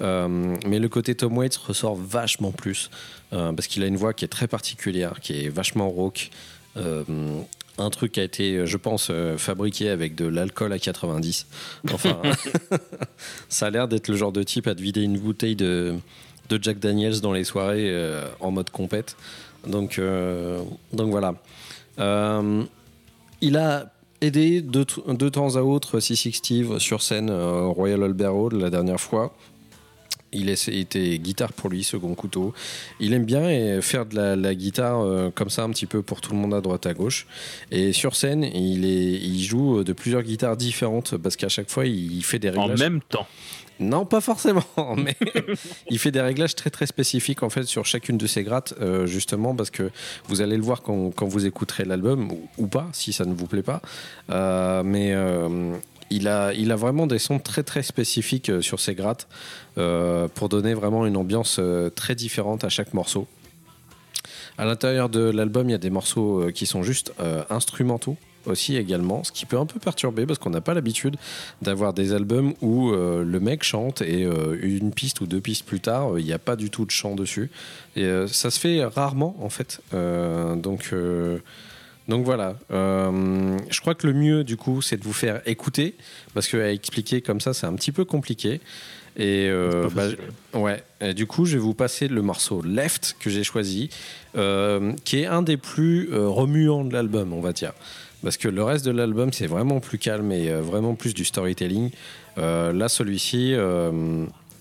Mais le côté Tom Waits ressort vachement plus parce qu'il a une voix qui est très particulière, qui est vachement rauque. Euh, un truc qui a été, je pense, euh, fabriqué avec de l'alcool à 90. Enfin, (laughs) ça a l'air d'être le genre de type à te vider une bouteille de, de Jack Daniels dans les soirées euh, en mode compète. Donc, euh, donc voilà. Euh, il a aidé de, temps à autre C6 Steve sur scène euh, au Royal Albert Hall la dernière fois. Il était guitare pour lui, second couteau. Il aime bien et faire de la, la guitare euh, comme ça un petit peu pour tout le monde à droite à gauche. Et sur scène, il, est, il joue de plusieurs guitares différentes parce qu'à chaque fois, il fait des En réglages. même temps. Non, pas forcément, (laughs) mais (laughs) il fait des réglages très très spécifiques en fait sur chacune de ses grattes, euh, justement parce que vous allez le voir quand, quand vous écouterez l'album ou, ou pas, si ça ne vous plaît pas. Euh, mais euh, il a, il a vraiment des sons très très spécifiques euh, sur ses grattes euh, pour donner vraiment une ambiance euh, très différente à chaque morceau. À l'intérieur de l'album, il y a des morceaux qui sont juste instrumentaux aussi également, ce qui peut un peu perturber parce qu'on n'a pas l'habitude d'avoir des albums où le mec chante et une piste ou deux pistes plus tard, il n'y a pas du tout de chant dessus. Et ça se fait rarement en fait. Donc, donc voilà. Euh, je crois que le mieux du coup, c'est de vous faire écouter parce qu'à expliquer comme ça, c'est un petit peu compliqué. Et euh, bah. Ouais, et du coup, je vais vous passer le morceau Left que j'ai choisi, euh, qui est un des plus euh, remuants de l'album, on va dire. Parce que le reste de l'album, c'est vraiment plus calme et vraiment plus du storytelling. Là, celui-ci,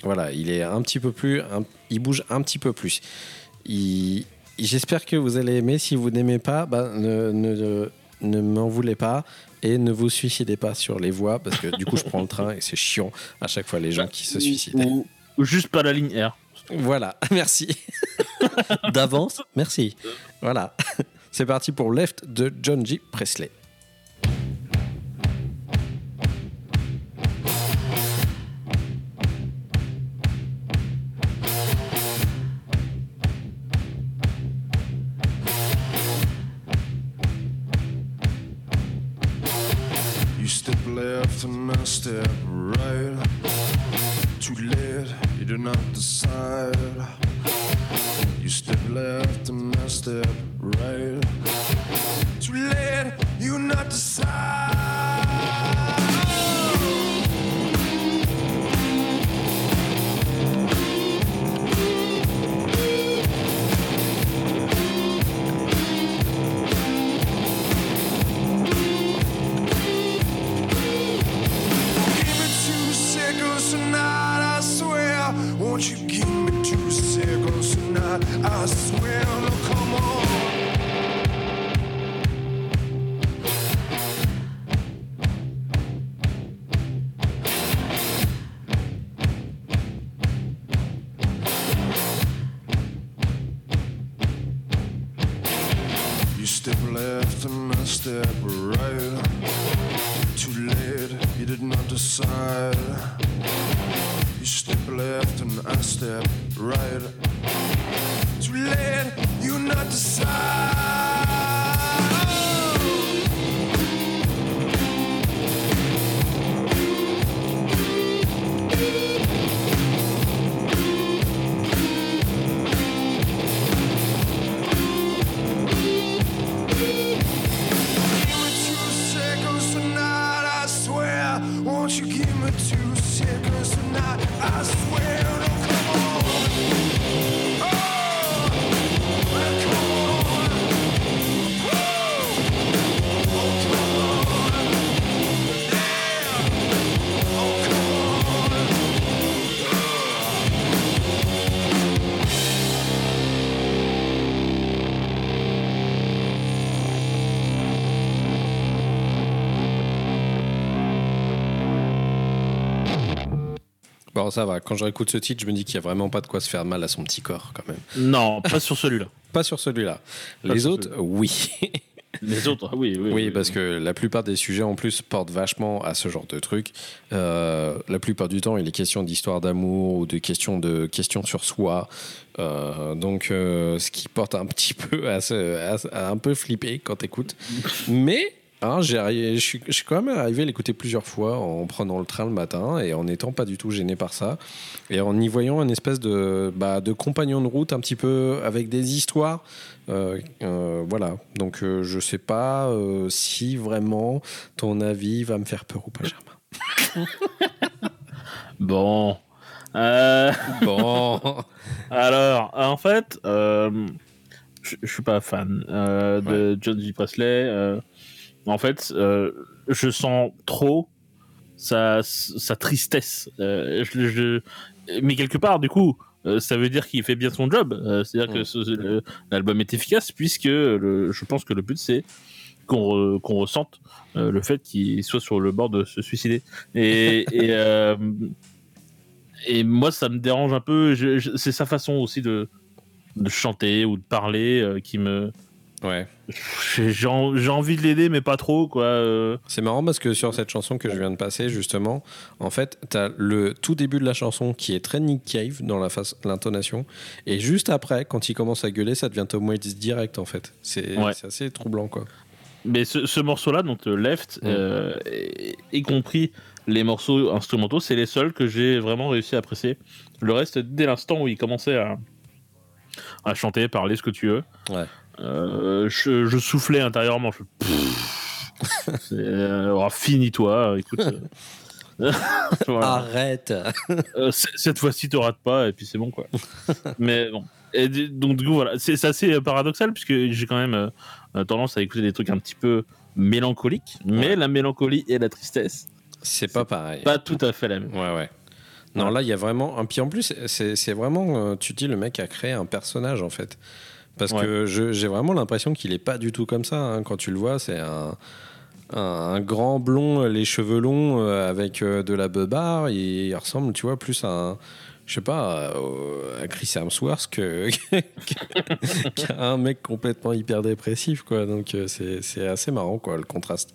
voilà, il est un petit peu plus. un- il bouge un petit peu plus. Il- J'espère que vous allez aimer. Si vous n'aimez pas, bah, ne, ne, ne m'en voulez pas. Et ne vous suicidez pas sur les voies, parce que du coup, je prends le train et c'est chiant à chaque fois les gens qui se suicident. Ou, ou juste pas la ligne R. Voilà, (laughs) merci. D'avance, merci. Voilà. (laughs) C'est parti pour Left de John G. Presley. Step right. Too late, you do not decide. You step left and I step right. Too late, you not decide. not our Ça va. Quand je réécoute ce titre, je me dis qu'il y a vraiment pas de quoi se faire mal à son petit corps, quand même. Non, pas sur celui-là. (laughs) Pas sur celui-là. Les sur autres, oui. (laughs) Les autres, oui, oui. Oui, parce que la plupart des sujets en plus portent vachement à ce genre de truc. Euh, la plupart du temps, il est question d'histoire d'amour ou de questions de questions sur soi. Euh, donc, euh, ce qui porte un petit peu à, se- à- à un peu flipper quand t'écoutes. (laughs) Mais j'ai arri- je suis quand même arrivé à l'écouter plusieurs fois en prenant le train le matin et en n'étant pas du tout gêné par ça et en y voyant une espèce de, bah, de compagnon de route un petit peu avec des histoires. Euh, euh, voilà, donc euh, je sais pas euh, si vraiment ton avis va me faire peur ou pas, Germain. (laughs) Bon. Bon, (laughs) alors, en fait, je je suis pas fan de John V. Presley. En fait, euh, je sens trop sa, sa tristesse. Euh, je- je- mais quelque part, du coup, euh, ça veut dire qu'il fait bien son job. C'est-à-dire que Mm. l'album est efficace, puisque le- je pense que le but, c'est qu'on re- ressente euh, le fait qu'il soit sur le bord de se suicider. Et, et, (laughs) euh, et moi, ça me dérange un peu. C'est sa façon aussi de, de chanter ou de parler euh, qui me. Ouais. J'ai j'ai en- j'ai envie de l'aider, mais pas trop, quoi. euh. C'est marrant parce que sur cette chanson que je viens de passer, justement, en fait, t'as le tout début de la chanson qui est très Nick Cave dans la face- l'intonation, et juste après, quand il commence à gueuler, ça devient Tom Waits direct, en fait. C'est Ouais. assez troublant, quoi. Mais ce, ce morceau-là, donc Left, Mm. euh, y, y compris les morceaux instrumentaux, c'est les seuls que j'ai vraiment réussi à apprécier. Le reste, dès l'instant où il commençait à, à chanter, parler, ce que tu veux, Ouais. Euh, je, je soufflais intérieurement. Je... (laughs) Euh, oh, Finis-toi, écoute. (laughs) (laughs) Voilà. Arrête Euh, cette fois-ci, te rate pas, et puis c'est bon, quoi. Mais bon. Et donc, du coup, voilà. C'est assez paradoxal, puisque j'ai quand même tendance à écouter des trucs un petit peu mélancoliques, mais Ouais. la mélancolie et la tristesse, C'est pas pareil. pas tout à fait la même. Ouais, ouais. Non, là, il y a vraiment. un Puis en plus, c'est vraiment. Tu dis, le mec a créé un personnage, en fait. Parce Ouais. que j'ai vraiment l'impression qu'il est pas du tout comme ça. hein. Quand tu le vois, c'est un, un, un grand blond, euh, les cheveux longs, euh, avec euh, de la beubare. Il, il ressemble, tu vois, plus à un. Je sais pas, à, à Chris Hemsworth (laughs) que- qu'à un mec complètement hyper dépressif, quoi. Donc euh, c'est assez marrant, quoi, le contraste.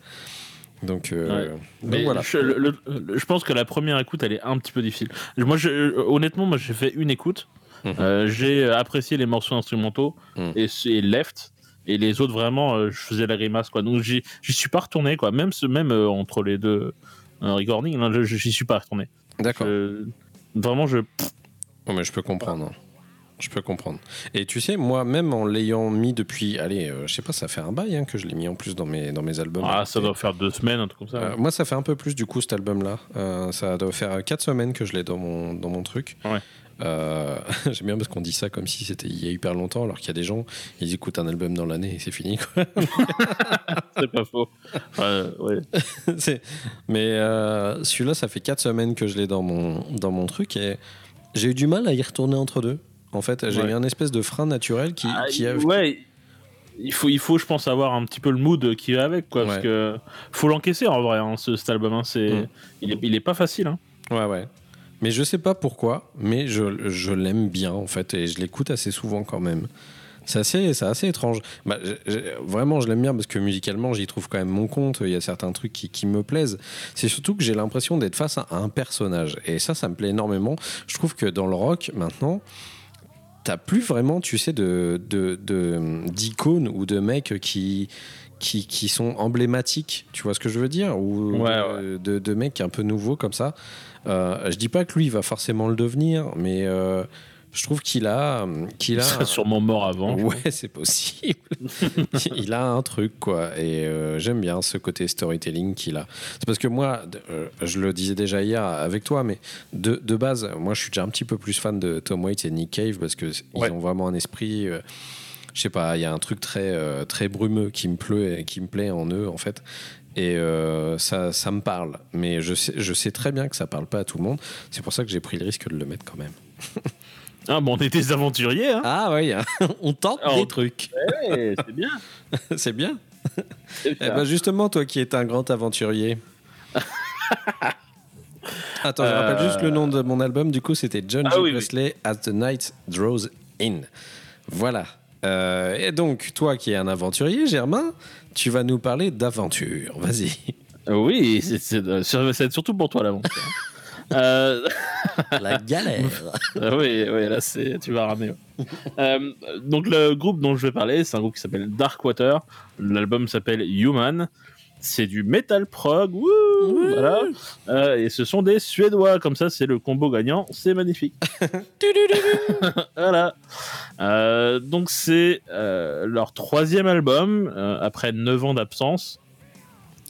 Donc, euh, voilà. je, le- le- le- je pense que la première écoute, elle est un petit peu difficile. Moi, je- euh, honnêtement, moi, j'ai fait une écoute. Mhm. Euh, j'ai apprécié les morceaux instrumentaux Mhm. et, et Left. Et les autres, vraiment, euh, je faisais la grimace, quoi. Donc, j'y suis pas retourné, quoi. Même, ce, même euh, entre les deux euh, recordings, là, je- j'y suis pas retourné. D'accord. Vraiment, je. Oh, mais je peux comprendre. hein. Je peux comprendre. Et tu sais, moi, même en l'ayant mis depuis, allez, euh, je sais pas, ça fait un bail hein, que je l'ai mis en plus dans mes, dans mes albums. Ah, ça doit faire deux semaines, un truc comme ça. Euh, moi, ça fait un peu plus du coup cet album-là. Euh, ça doit faire 4 semaines que je l'ai dans mon, dans mon truc. Ouais. Euh, (laughs) J'aime bien parce qu'on dit ça comme si c'était il y a hyper longtemps, alors qu'il y a des gens, ils écoutent un album dans l'année et c'est fini. (laughs) C'est pas faux. Ouais, ouais. (laughs) C'est- Mais euh, celui-là, ça fait 4 semaines que je l'ai dans mon, dans mon truc et j'ai eu du mal à y retourner entre deux. En fait, j'ai Ouais. eu un espèce de frein naturel qui, Ah, qui a. ouais, il faut, il faut, je pense, avoir un petit peu le mood qui va avec, quoi. Parce que faut l'encaisser en vrai, hein, ce, cet album. hein, c'est, Mm. il, est, il est pas facile. Hein. Ouais, ouais. Mais je sais pas pourquoi, mais je, je l'aime bien en fait et je l'écoute assez souvent quand même. C'est assez, c'est assez étrange. Bah, je- je- vraiment, je l'aime bien parce que musicalement, j'y trouve quand même mon compte. Il y a certains trucs qui, qui me plaisent. C'est surtout que j'ai l'impression d'être face à un personnage. Et ça, ça me plaît énormément. Je trouve que dans le rock, maintenant, t'as plus vraiment, tu sais, de, de, de- d'icônes ou de mecs qui, qui, qui sont emblématiques. Tu vois ce que je veux dire? Ou Ouais, de, de- de mecs un peu nouveaux comme ça. Euh, je dis pas que lui va forcément le devenir, mais euh, Je trouve qu'il a, qu'il Il a, serait sûrement mort avant. (laughs) Ouais, c'est possible. (laughs) il a un truc, quoi. Et euh, j'aime bien ce côté storytelling qu'il a. C'est parce que moi, euh, je le disais déjà hier avec toi, mais de, de base, moi, je suis déjà un petit peu plus fan de Tom Waits et Nick Cave parce qu'ils Ouais. ont vraiment un esprit. euh, je sais pas, il y a un truc très, très brumeux qui me, plaît, qui me plaît en eux, en fait. Et euh, ça, ça me parle. Mais je sais, je sais très bien que ça parle pas à tout le monde. C'est pour ça que j'ai pris le risque de le mettre quand même. (laughs) Ah, bon, on est des aventuriers, hein. Ah oui, (laughs) on tente Ah, des trucs. Ouais, c'est bien. (laughs) C'est bien. Eh bien. ben justement, toi qui es un grand aventurier. Attends, je Euh, rappelle juste le nom de mon album. Du coup, c'était John Ah G. oui, oui. Presley As the Night Draws In. Voilà. Euh, et donc, toi qui es un aventurier, Germain, tu vas nous parler d'aventure. Vas-y. Oui, c'est- être surtout pour toi l'aventure. (laughs) euh, La galère. Euh, (laughs) oui, oui, là, c'est, tu vas ramener. ouais. Euh, donc, le groupe dont je vais parler, c'est un groupe qui s'appelle Darkwater. L'album s'appelle Human. C'est du metal prog. wouh, voilà. Euh, et ce sont des Suédois. Comme ça, c'est le combo gagnant. C'est magnifique. (laughs) (laughs) voilà. Euh, donc, c'est euh, leur troisième album euh, après 9 ans d'absence.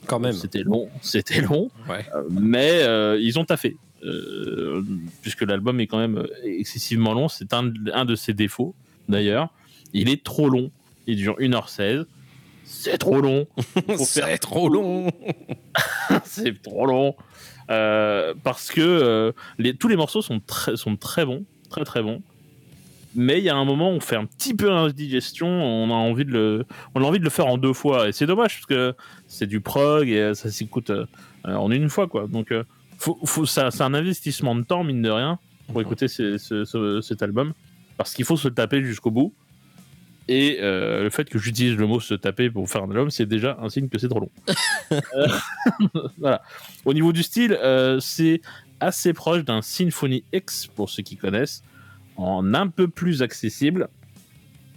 Quand même. C'était long. C'était long. Ouais. Euh, mais euh, ils ont taffé. Euh, puisque l'album est quand même excessivement long. C'est un, un de ses défauts, d'ailleurs. Il est trop long. Il dure 1h16. C'est trop long. (laughs) C'est trop long. (laughs) c'est trop long. Euh, parce que euh, les, tous les morceaux sont très, sont très bons. Très très bons. Mais il y a un moment où on fait un petit peu indigestion, on a envie de le, on a envie de le faire en deux fois. Et c'est dommage parce que c'est du prog et ça s'écoute euh, en une fois quoi. Donc faut, faut, ça, c'est un investissement de temps mine de rien pour écouter ce- ce- ce- cet album parce qu'il faut se le taper jusqu'au bout. Et euh, le fait que j'utilise le mot se taper pour faire un album, c'est déjà un signe que c'est trop long. (laughs) Euh, (laughs) voilà. Au niveau du style, euh, c'est assez proche d'un Symphony X pour ceux qui connaissent, en un peu plus accessible,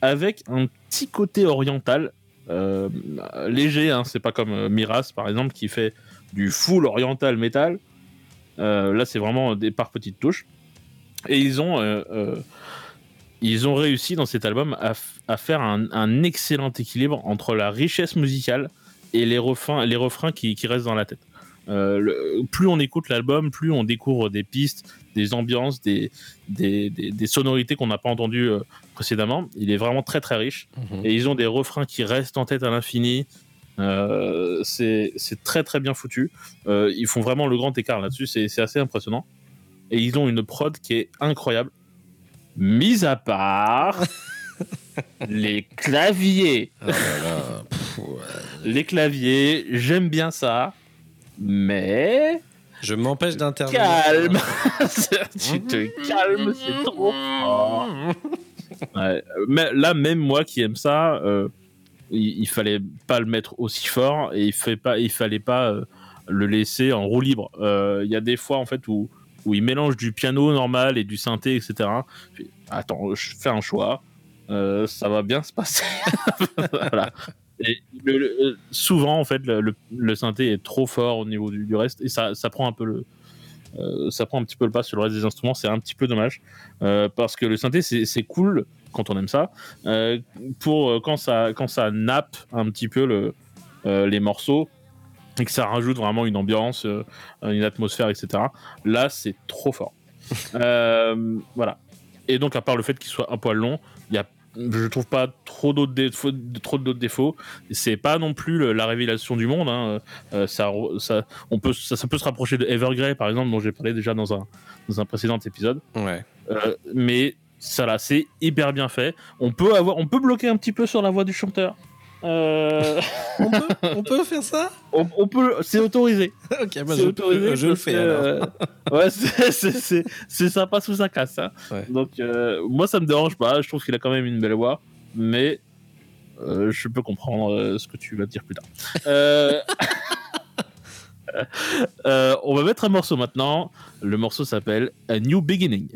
avec un petit côté oriental, léger. Hein, c'est pas comme Miras par exemple qui fait du full oriental metal. Là, c'est vraiment des par petites touches. Et ils ont ils ont réussi dans cet album à, faire un, un excellent équilibre entre la richesse musicale et les refrains, les refrains qui, qui restent dans la tête. Euh, le- plus on écoute l'album, plus on découvre des pistes, des ambiances, des, des, des- des sonorités qu'on n'a pas entendues euh, précédemment. Il est vraiment très très riche. Mhm. Et ils ont des refrains qui restent en tête à l'infini. Euh, c'est très très bien foutu. Ils font vraiment le grand écart là-dessus. C'est c'est assez impressionnant. Et ils ont une prod qui est incroyable. Mis à part (laughs) les claviers. Là là. Pff, ouais. Les claviers, j'aime bien ça. Mais Je m'empêche d'intervenir. calme. (laughs) (laughs) tu te calmes, c'est trop fort. Ouais, mais là, même moi qui aime ça, euh, il, il fallait pas le mettre aussi fort et il, fait pas, il fallait pas euh, le laisser en roue libre. Euh, Il y a des fois en fait où, où il mélange du piano normal et du synthé, etc. Attends, je fais un choix. Euh, ça va bien se passer. (laughs) Et souvent, en fait, le, synthé est trop fort au niveau du, reste et ça, prend un peu le, euh, ça prend un petit peu le pas sur le reste des instruments. C'est un petit peu dommage euh, parce que le synthé c'est cool quand on aime ça. Pour quand ça quand ça nappe un petit peu le, les morceaux et que ça rajoute vraiment une ambiance, euh, une atmosphère, etc. Là, c'est trop fort. (laughs) Euh, voilà. Et donc, à part le fait qu'il soit un poil long, il y a je trouve pas trop d'autres défauts, trop d'autres défauts. C'est pas non plus le- la révélation du monde. hein. Euh, ça, ça, on peut, ça, ça peut se rapprocher de Evergrey, par exemple, dont j'ai parlé déjà dans un, dans un précédent épisode. Ouais. Euh, mais ça là, c'est hyper bien fait. On peut avoir, on peut bloquer un petit peu sur la voix du chanteur. Euh, On peut, on peut faire ça on, on peut, c'est autorisé. (laughs) Ok, bah je, autorisé. je le fais que, alors. euh, ouais, (laughs) c'est- sympa sous sa casse. hein. Ouais. Donc euh, moi, ça me dérange pas. Je trouve qu'il a quand même une belle voix, mais euh, je peux comprendre ce que tu vas dire plus tard. (laughs) On va mettre un morceau maintenant. Le morceau s'appelle A New Beginning.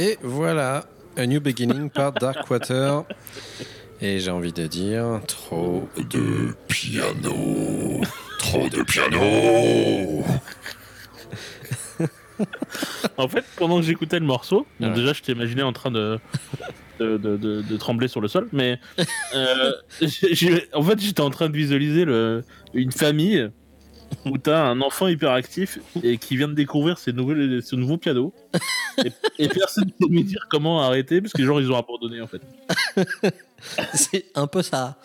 Et voilà, A New Beginning par Darkwater. Et j'ai envie de dire, trop de piano. Trop de piano. En fait, pendant que j'écoutais le morceau, Ouais. déjà je t'imaginais en train de, de, de- de- de trembler sur le sol, mais euh, (laughs) en fait j'étais en train de visualiser le, une famille où t'as un enfant hyperactif et qui vient de découvrir ses nouvelles, ce nouveau piano. Et, et personne ne peut lui dire comment arrêter parce que genre ils ont abandonné en fait. (laughs) C'est un peu ça.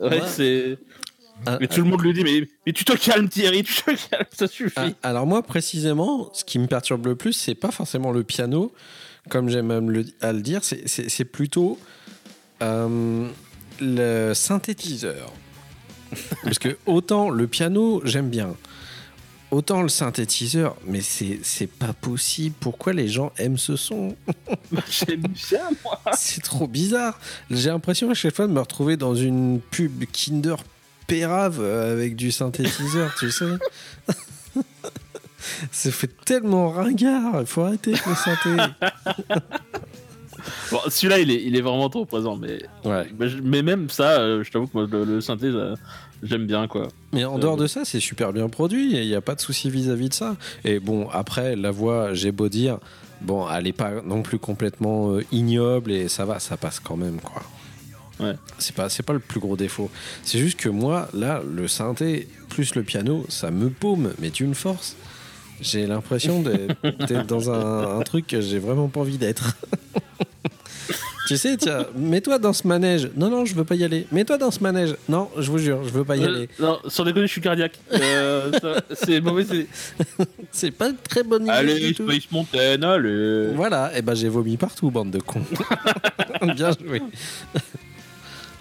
Ouais, Ouais. c'est. Ah, Mais tout le monde lui dit mais, mais tu te calmes Thierry, tu te calmes, ça suffit. Ah, alors moi précisément, ce qui me perturbe le plus, c'est pas forcément le piano, comme j'aime à me le, à le dire, c'est plutôt euh, le synthétiseur. Parce que autant le piano, j'aime bien, autant le synthétiseur, mais c'est pas possible. Pourquoi les gens aiment ce son? (laughs) J'aime bien moi. C'est trop bizarre. J'ai l'impression à chaque fois de me retrouver dans une pub Kinder Pérave euh, avec du synthétiseur, tu sais. (laughs) Ça fait tellement ringard. Il faut arrêter avec le synthé. (laughs) Bon, celui-là il est, il est vraiment trop présent, mais Ouais. Mais, même ça, euh, je t'avoue que moi, le, le synthé, j'aime bien quoi. Mais en dehors de ça, c'est super bien produit. Il n'y a pas de souci vis-à-vis de ça. Et bon, après, la voix, j'ai beau dire, bon, elle n'est pas non plus complètement euh, ignoble et ça va, ça passe quand même, quoi. Ouais. C'est pas, c'est pas le plus gros défaut. C'est juste que moi, là, le synthé plus le piano, ça me paume, mais d'une force. J'ai l'impression d'être d'être dans un, un truc que j'ai vraiment pas envie d'être. (laughs) tu sais, tiens, mets-toi dans ce manège. Non, non, je veux pas y aller. Mets-toi dans ce manège. Non, je vous jure, je veux pas y Euh, aller. non, sans déconner, je suis cardiaque. Euh, c'est mauvais. c'est- (laughs) C'est pas une très bonne idée Allez, du tout. Space Mountain, allez. Voilà, et ben j'ai vomi partout, bande de cons. (laughs) Bien joué.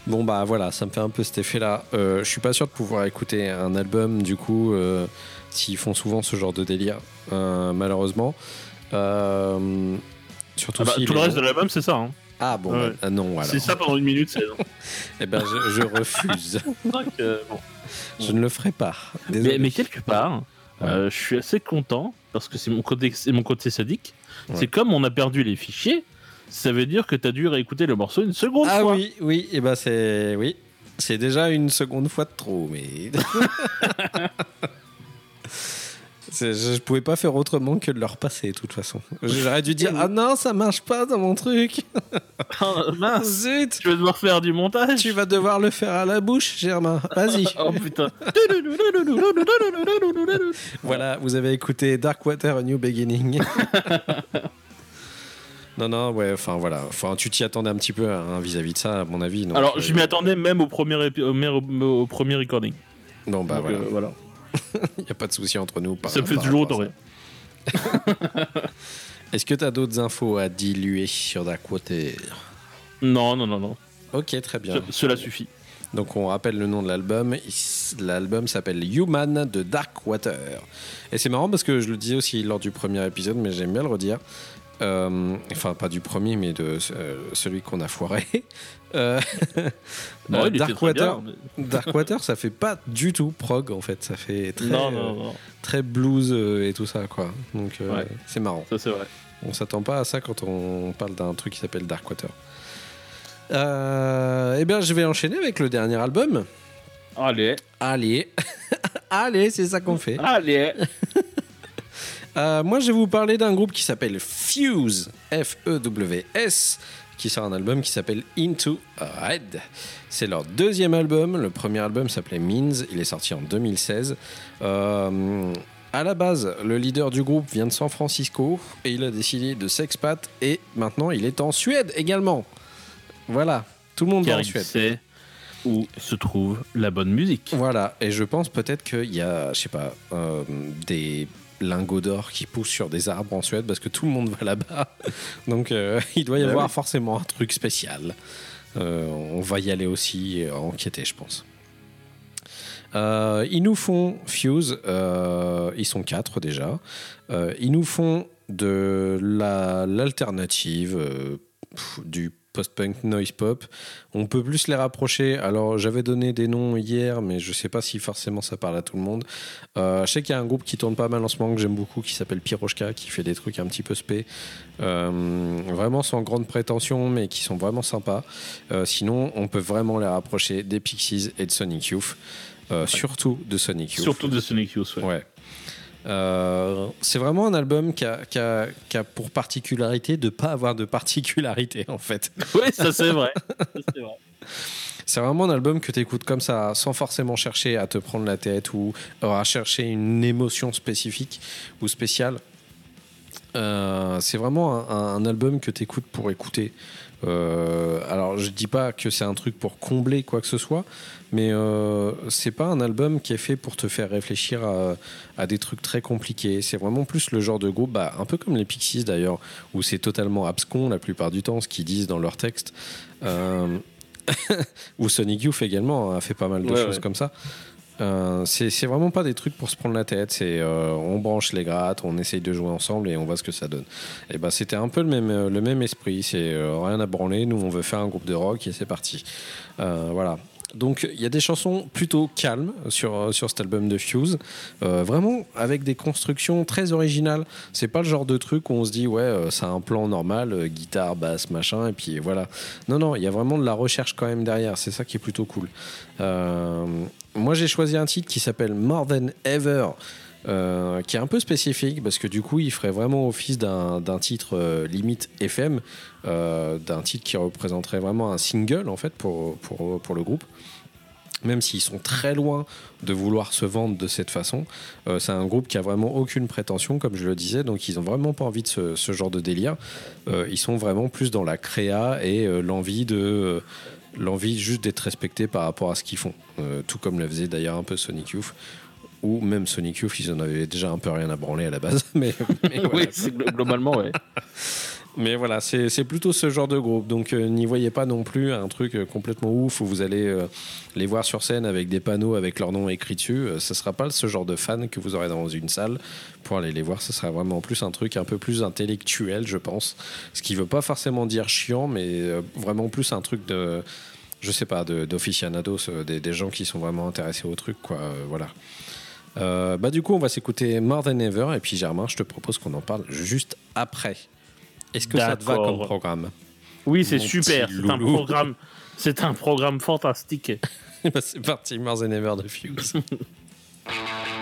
Bon bah voilà, ça me fait un peu cet effet-là. Euh, je suis pas sûr de pouvoir écouter un album du coup euh, s'ils font souvent ce genre de délire, euh, malheureusement. Euh, surtout Ah bah, si tout le reste de l'album, c'est ça. Hein. Ah bon, Ouais. ah non alors. C'est ça pendant une minute, c'est. (laughs) Eh ben je, je refuse. (laughs) Donc, euh, bon. je ne le ferai pas. Mais, mais quelque part, euh, je suis assez content parce que c'est mon côté, c'est mon côté sadique. Ouais. C'est comme on a perdu les fichiers, ça veut dire que tu as dû réécouter le morceau une seconde Ah fois. oui, oui, et ben c'est oui, c'est déjà une seconde fois de trop, mais (laughs) je, pouvais pas faire autrement que de leur passer, de toute façon. J'aurais dû dire (laughs) ah non, ça marche pas dans mon truc. Ah, (laughs) mince, Zut, tu vas devoir faire du montage. tu vas devoir le faire à la bouche, Germain. Vas-y. (laughs) Oh putain. Voilà, vous avez écouté Darkwater A New Beginning. non, non, ouais, enfin voilà. Enfin, tu t'y attendais un petit peu hein, vis-à-vis de ça, à mon avis. Alors, euh, je m'y attendais même au premier, au, au premier recording. Non, bah Donc, voilà. euh, voilà. (laughs) Il n'y a pas de souci entre nous. par- Ça me fait toujours ça. (laughs) Est-ce que tu as d'autres infos à diluer sur Darkwater Non, non, non, non. Ok, très bien. Ce- Cela suffit. Donc on rappelle le nom de l'album. L'album s'appelle Human de Darkwater. Et c'est marrant parce que je le disais aussi lors du premier épisode, mais j'aime bien le redire. Euh, enfin, pas du premier, mais de euh, celui qu'on a foiré. Euh, (laughs) euh, Darkwater, mais- ça fait pas du tout prog en fait. Ça fait très, Non, euh, non, très blues euh, et tout ça, quoi. Donc euh, Ouais. c'est marrant. Ça, c'est vrai. On s'attend pas à ça quand on parle d'un truc qui s'appelle Darkwater. Eh bien, je vais enchaîner avec le dernier album. Allez, Allez, (laughs) allez, c'est ça qu'on fait. allez. (laughs) Moi, je vais vous parler d'un groupe qui s'appelle Fuse, F-E-W-S, qui sort un album qui s'appelle Into Red. C'est leur deuxième album. Le premier album s'appelait Means. Il est sorti en 2016. Euh, à la base, le leader du groupe vient de San Francisco et il a décidé de s'expat et maintenant il est en Suède également. Voilà, tout le monde va Car en Suède. sait où se trouve la bonne musique. Voilà, et je pense peut-être qu'il y a, je sais pas, euh, des lingots d'or qui poussent sur des arbres en Suède parce que tout le monde va là-bas. (laughs) Donc euh, il doit y Ah avoir oui. forcément un truc spécial. Euh, on va y aller aussi euh, enquêter, je pense. Euh, ils nous font Fuse, ils sont quatre déjà. Ils nous font de la- l'alternative, du post-punk, noise pop. On peut plus les rapprocher. Alors, j'avais donné des noms hier, mais je sais pas si forcément ça parle à tout le monde. Euh, je sais qu'il y a un groupe qui tourne pas mal en ce moment que j'aime beaucoup, qui s'appelle Piroshka, qui fait des trucs un petit peu spé. Euh, vraiment sans grande prétention, mais qui sont vraiment sympas. Euh, sinon, on peut vraiment les rapprocher des Pixies et de Sonic Youth. Surtout de Sonic Youth. Surtout de Sonic Youth. Ouais. Ouais. Euh, c'est vraiment un album qui a, qui a- qui a pour particularité de pas avoir de particularité en fait. (laughs) Ouais, ça c'est vrai. Ça, c'est vrai. C'est vraiment un album que tu écoutes comme ça, sans forcément chercher à te prendre la tête ou à chercher une émotion spécifique ou spéciale. Euh, c'est vraiment un, un album que tu écoutes pour écouter. Euh, alors, je dis pas que c'est un truc pour combler quoi que ce soit, mais euh, c'est pas un album qui est fait pour te faire réfléchir à, à des trucs très compliqués. C'est vraiment plus le genre de groupe, bah, un peu comme les Pixies d'ailleurs, où c'est totalement abscon la plupart du temps ce qu'ils disent dans leurs textes. Euh, (laughs) ou Sonic Youth également a fait pas mal de Ouais, choses ouais. comme ça. Euh, c'est vraiment pas des trucs pour se prendre la tête. C'est euh, on branche les grattes, on essaye de jouer ensemble et on voit ce que ça donne. Et ben c'était un peu le même euh, le même esprit. C'est rien à branler. Nous on veut faire un groupe de rock et c'est parti. Voilà. Donc il y a des chansons plutôt calmes sur, sur cet album de Fuse, vraiment avec des constructions très originales. C'est pas le genre de truc où on se dit ouais euh, c'est un plan normal, guitare, basse, machin et puis voilà. Non non, il y a vraiment de la recherche quand même derrière. C'est ça qui est plutôt cool. Moi j'ai choisi un titre qui s'appelle More Than Ever. euh, qui est un peu spécifique parce que du coup il ferait vraiment office d'un titre euh, limite FM, euh, d'un titre qui représenterait vraiment un single en fait pour, pour, pour le groupe même s'ils sont très loin de vouloir se vendre de cette façon. C'est un groupe qui a vraiment aucune prétention, comme je le disais, donc ils ont vraiment pas envie de ce, genre de délire. Ils sont vraiment plus dans la créa et l'envie de l'envie juste d'être respectés par rapport à ce qu'ils font. Euh, tout comme le faisait d'ailleurs un peu Sonic Youth. Ou même Sonic Youth, ils en avaient déjà un peu rien à branler à la base. (laughs) Mais, mais voilà. Oui, globalement, ouais. (laughs) Mais voilà, c'est plutôt ce genre de groupe. Donc euh, n'y voyez pas non plus un truc euh, complètement ouf où vous allez euh, les voir sur scène avec des panneaux avec leur nom écrit dessus. Ce sera pas ce genre de fan que vous aurez dans une salle pour aller les voir. Ce sera vraiment plus un truc un peu plus intellectuel, je pense. Ce qui veut pas forcément dire chiant, mais vraiment plus un truc de je sais pas, de- d'aficionados, euh, des, des gens qui sont vraiment intéressés au truc, quoi. voilà. Bah du coup, on va s'écouter More Than Ever et puis Germain, je te propose qu'on en parle juste après. Est-ce que ça te va comme programme Oui, c'est super. C'est un programme. C'est un programme fantastique. (laughs) C'est parti, More Than Ever de Fuse. (laughs)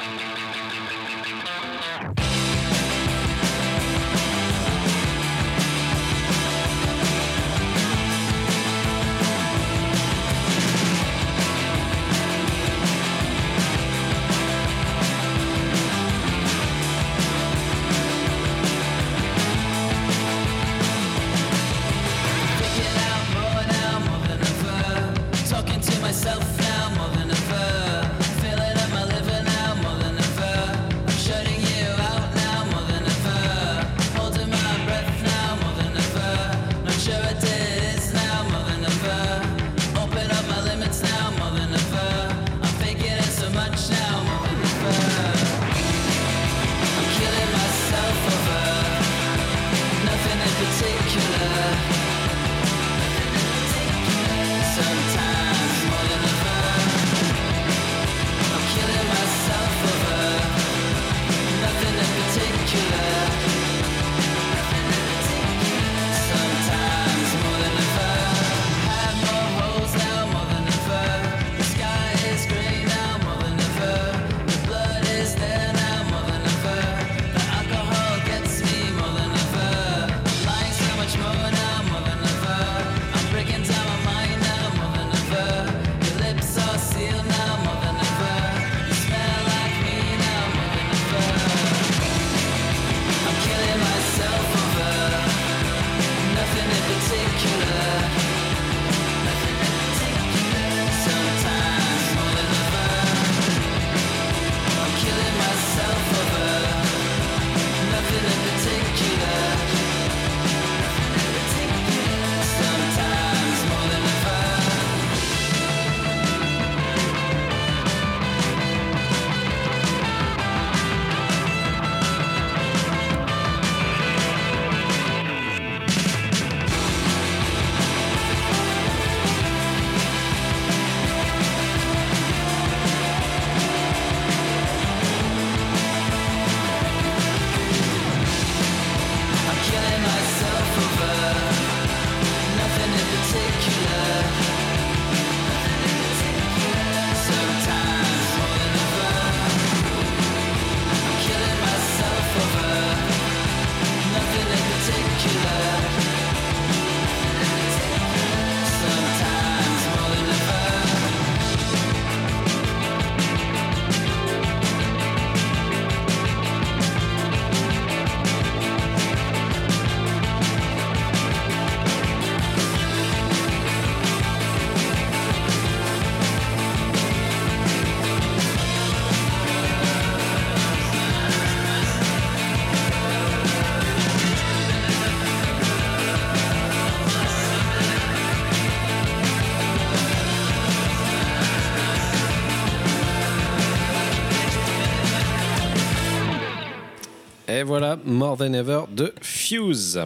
voilà, More Than Ever de Fuse.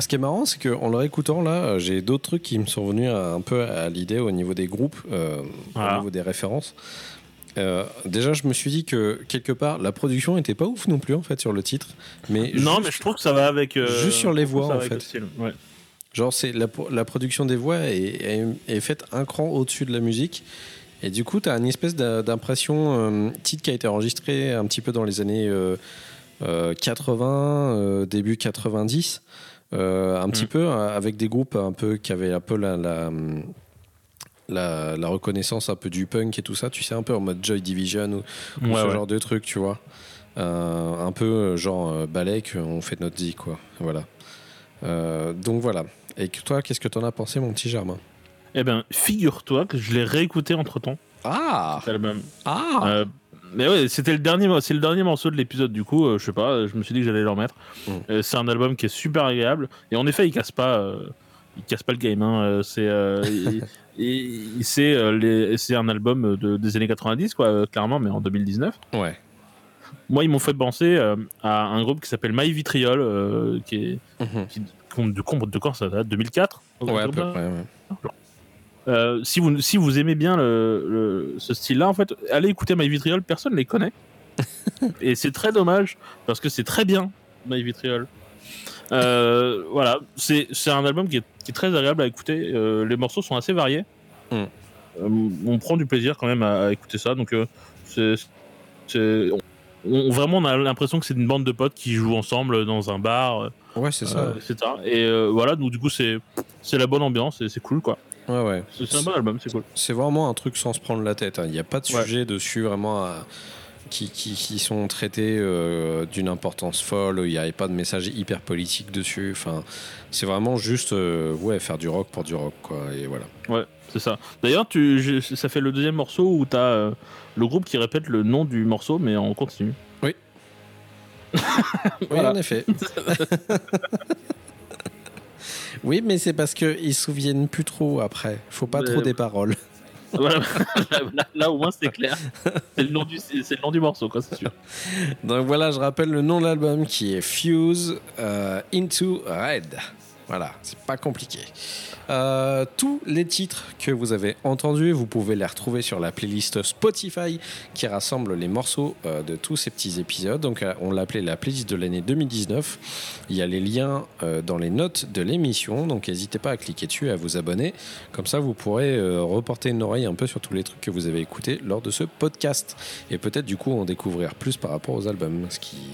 Ce qui est marrant, c'est qu'en le réécoutant, là, euh, j'ai d'autres trucs qui me sont venus un peu à l'idée au niveau des groupes, euh, Voilà. au niveau des références. Euh, déjà, je me suis dit que quelque part, la production était pas ouf non plus en fait sur le titre, mais Non, juste- mais je trouve que ça va avec. euh, juste sur les voix, en fait. le style, ouais. Genre, c'est la, la production des voix est, est- est faite un cran au-dessus de la musique. Et du coup, tu as une espèce d'impression, euh, titre qui a été enregistré un petit peu dans les années 80, euh, début 90, euh, un petit Mhm. peu euh, avec des groupes un peu qui avaient un peu la, la, la, la reconnaissance un peu du punk et tout ça, tu sais, un peu en mode Joy Division ou, ou Ouais, ce ouais. genre de truc, tu vois. Euh, un peu euh, genre euh, Balek, on fait notre vie, quoi. Voilà. Euh, donc voilà. Et toi, qu'est-ce que t'en as pensé, mon petit Germain? Eh ben, figure-toi que je l'ai réécouté entre temps, Ah cet album. Ah Euh, mais ouais, c'était le dernier, c'est le dernier morceau de l'épisode. Du coup, euh, je sais pas, je me suis dit que j'allais le remettre. Mm. Euh, c'est un album qui est super agréable et en effet, il casse pas, euh, il casse pas le game. hein. Euh, C'est, euh, (laughs) c'est, euh, un album de, des années 90, quoi, euh, clairement, mais en 2019. Ouais. Moi, ils m'ont fait penser euh, à un groupe qui s'appelle My Vitriol, euh, qui est Mhm. qui, compte de, compte de quand ça date? 2004 Ouais, à peu près. ouais. Euh, si, vous, si vous aimez bien le, le- ce style-là, en fait, allez écouter My Vitriol, personne ne les connaît. (laughs) Et c'est très dommage, parce que c'est très bien, My Vitriol. Euh, voilà, c'est c'est un album qui est, qui est très agréable à écouter. Euh, les morceaux sont assez variés. Mm. On prend du plaisir quand même à, à écouter ça. Donc, c'est. c'est- on- vraiment, on a l'impression que c'est une bande de potes qui jouent ensemble dans un bar, Ouais, c'est ça. etc. Et euh, voilà, donc du coup, c'est c'est la bonne ambiance et c'est cool, quoi. Ouais, ouais. C'est album, c'est cool. C'est vraiment un truc sans se prendre la tête. hein. Il n'y a pas de Ouais. sujet dessus vraiment à- qui, qui, qui sont traités euh, d'une importance folle. Il n'y avait pas de message hyper politique dessus. Enfin, c'est vraiment juste euh, ouais, faire du rock pour du rock. Quoi. Et voilà. Ouais, c'est ça. D'ailleurs, tu, ça fait le deuxième morceau où t'as euh, le groupe qui répète le nom du morceau, mais (laughs) en continu. Oui, Voilà. en effet. (laughs) oui, mais c'est parce qu'ils se souviennent plus trop après. Faut pas Mais- trop des paroles. (laughs) voilà. là, au moins, c'est clair. C'est le, nom du- c'est c'est le nom du morceau, quoi, c'est sûr. Donc voilà, je rappelle le nom de l'album qui est Fuse euh, Into Red. Voilà, c'est pas compliqué. Euh, tous les titres que vous avez entendus, vous pouvez les retrouver sur la playlist Spotify qui rassemble les morceaux euh, de tous ces petits épisodes. Donc euh, on l'appelait la playlist de l'année 2019. Il y a les liens dans les notes de l'émission, donc n'hésitez pas à cliquer dessus et à vous abonner. Comme ça, vous pourrez reporter une oreille un peu sur tous les trucs que vous avez écoutés lors de ce podcast. Et peut-être du coup en découvrir plus par rapport aux albums,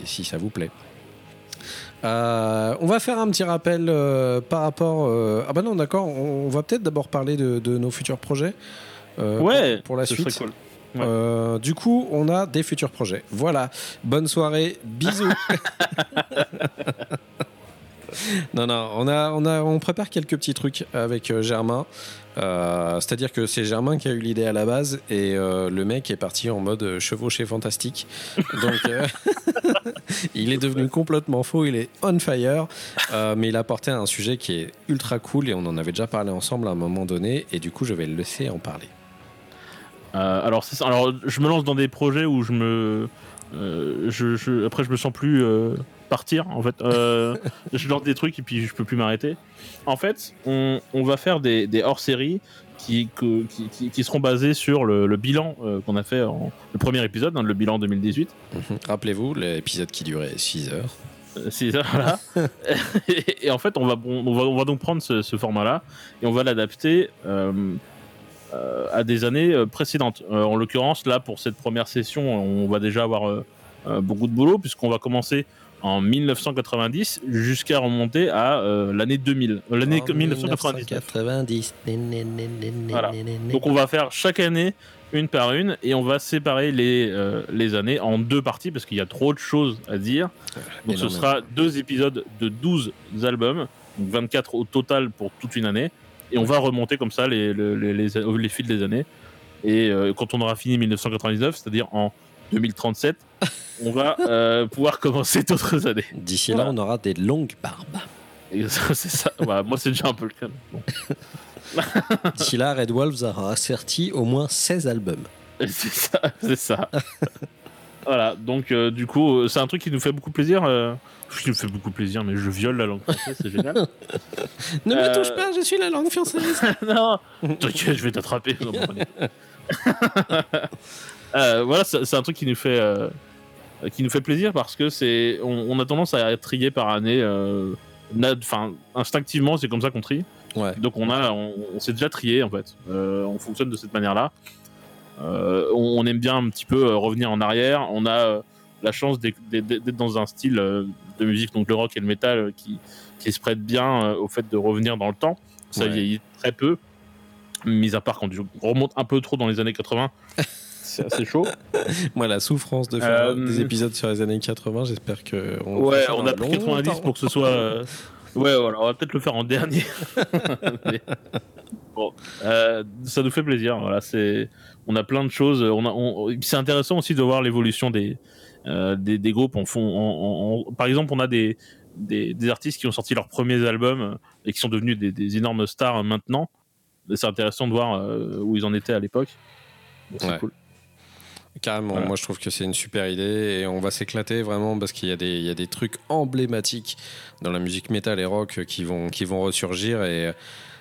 si ça vous plaît. Euh, on va faire un petit rappel euh, par rapport. euh, Ah bah non, d'accord. On, on va peut-être d'abord parler de, de nos futurs projets. ouais, pour, pour la suite. serait cool. Ouais. Du coup, on a des futurs projets. Voilà. Bonne soirée. Bisous. (laughs) (laughs) non, non. On a, on a, on prépare quelques petits trucs avec euh, Germain. Euh, C'est-à-dire que c'est Germain qui a eu l'idée à la base et euh, le mec est parti en mode chevauché fantastique. Donc, (laughs) il est devenu complètement faux. Il est on fire. Mais il a porté un sujet qui est ultra cool et on en avait déjà parlé ensemble à un moment donné. Et du coup, je vais le laisser en parler. Alors, ça. alors, je me lance dans des projets où je me. je, après, je me sens plus partir, en fait. Euh, (laughs) je lance des trucs et puis je peux plus m'arrêter. En fait, on, on va faire des, des hors-séries qui, qui, qui- qui seront basés sur le, le bilan euh, qu'on a fait en le premier épisode, hein, le bilan 2018. Mhm. Rappelez-vous, l'épisode qui durait 6 heures. Euh, C'est ça, voilà. (laughs) et, et en fait, on va, on va, on va donc prendre ce, ce format-là et on va l'adapter euh, euh, à des années euh, précédentes. Euh, en l'occurrence, là, pour cette première session, on va déjà avoir euh, euh, beaucoup de boulot puisqu'on va commencer en 1990 jusqu'à remonter à euh, l'année 2000, euh, l'année En 1999. 1990. Voilà. Donc on va faire chaque année une par une et on va séparer les, euh, les années en deux parties parce qu'il y a trop de choses à dire. Donc ce sera deux épisodes de 12 albums, donc 24 au total pour toute une année. Et on va remonter comme ça les, les, les, les- fils des années. Et quand on aura fini 1999, c'est-à-dire en 2037, on va euh, pouvoir commencer d'autres années. D'ici Voilà. là, on aura des longues barbes. C'est ça. Moi, c'est déjà un peu le cas. Bon. (laughs) D'ici là, Red Wolves aura asserti au moins 16 albums. (laughs) C'est ça, c'est ça. (laughs) Voilà, donc euh, du coup, euh, c'est un truc qui nous fait beaucoup plaisir. euh, qui nous fait beaucoup plaisir, mais je viole la langue française, c'est génial. Ne me touche pas, je suis la langue française. non, t'inquiète, je vais t'attraper. Euh, voilà, c'est un truc qui nous fait euh, qui nous fait plaisir parce que c'est on, on a tendance à trier par année. euh, Enfin, instinctivement, c'est comme ça qu'on trie. Ouais. Donc on a, on, on s'est déjà trié en fait. On fonctionne de cette manière-là. On, on aime bien un petit peu revenir en arrière. On a la chance d'être dans un style de musique, donc le rock et le métal, euh, qui, qui se prête bien au fait de revenir dans le temps. Ça Ouais. vieillit très peu, mis à part quand tu remontes un peu trop dans les années 80. (laughs) C'est assez chaud. (laughs) Moi, la souffrance de faire Euh, des épisodes sur les années 80, j'espère que. On Ouais, on a pris 90 longtemps. pour que ce soit. euh, Ouais, voilà, on va peut-être le faire en dernier. (laughs) Mais- Bon, euh, ça nous fait plaisir. Voilà, c'est. On a plein de choses. On on- C'est intéressant aussi de voir l'évolution des, euh, des des groupes. En- Par exemple, on a des, des des artistes qui ont sorti leurs premiers albums et qui sont devenus des, des énormes stars maintenant. C'est intéressant de voir euh, où ils en étaient à l'époque. C'est Ouais. cool. Carrément, Voilà. moi je trouve que c'est une super idée et on va s'éclater vraiment parce qu'il y, a des- il y a des trucs emblématiques dans la musique métal et rock qui vont, qui vont ressurgir et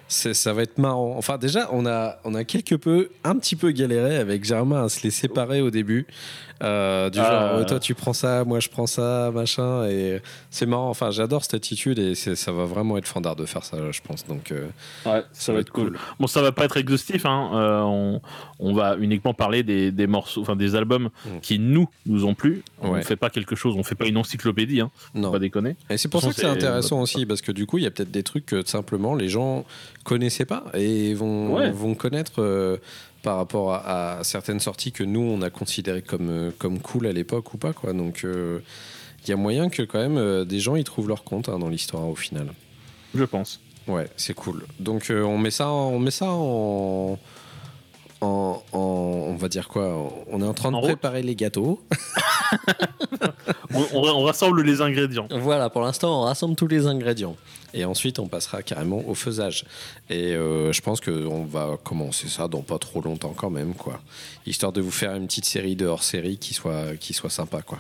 ça va être marrant. Enfin, déjà, on a, on a quelque peu, un petit peu galéré avec Germain à se les séparer au début. Euh, du Ah. genre, euh, toi tu prends ça, moi je prends ça, machin. Et c'est marrant, enfin, j'adore cette attitude et ça va vraiment être fandard de faire ça, je pense. Donc, euh, Ouais, ça, va être cool. Bon, ça va pas être exhaustif. Hein. euh, on, on va uniquement parler des, des morceaux, enfin des albums Mm. qui nous nous ont plu. On Ouais. fait pas quelque chose, on fait pas une encyclopédie. Hein, faut Non. pas déconner. Et c'est pour ça que c'est intéressant aussi, parce que du coup, il y a peut-être des trucs que simplement les gens connaissaient pas et vont, Ouais. vont connaître euh, par rapport à, à certaines sorties que nous, on a considérées comme, euh, comme cool à l'époque ou pas. Quoi. Donc, euh, il y a moyen que quand même euh, des gens y trouvent leur compte hein, dans l'histoire au final. Je pense. Ouais, c'est cool. Donc, euh, on met ça, en- on met ça en, en, en- on va dire quoi? On est en train de En route. préparer les gâteaux. (laughs) On, on- on rassemble les ingrédients. Voilà, pour l'instant, on rassemble tous les ingrédients. Et ensuite, on passera carrément au faisage. Et euh, je pense qu'on va commencer ça dans pas trop longtemps quand même, quoi. Histoire de vous faire une petite série de hors-série qui soit, qui soit sympa, quoi.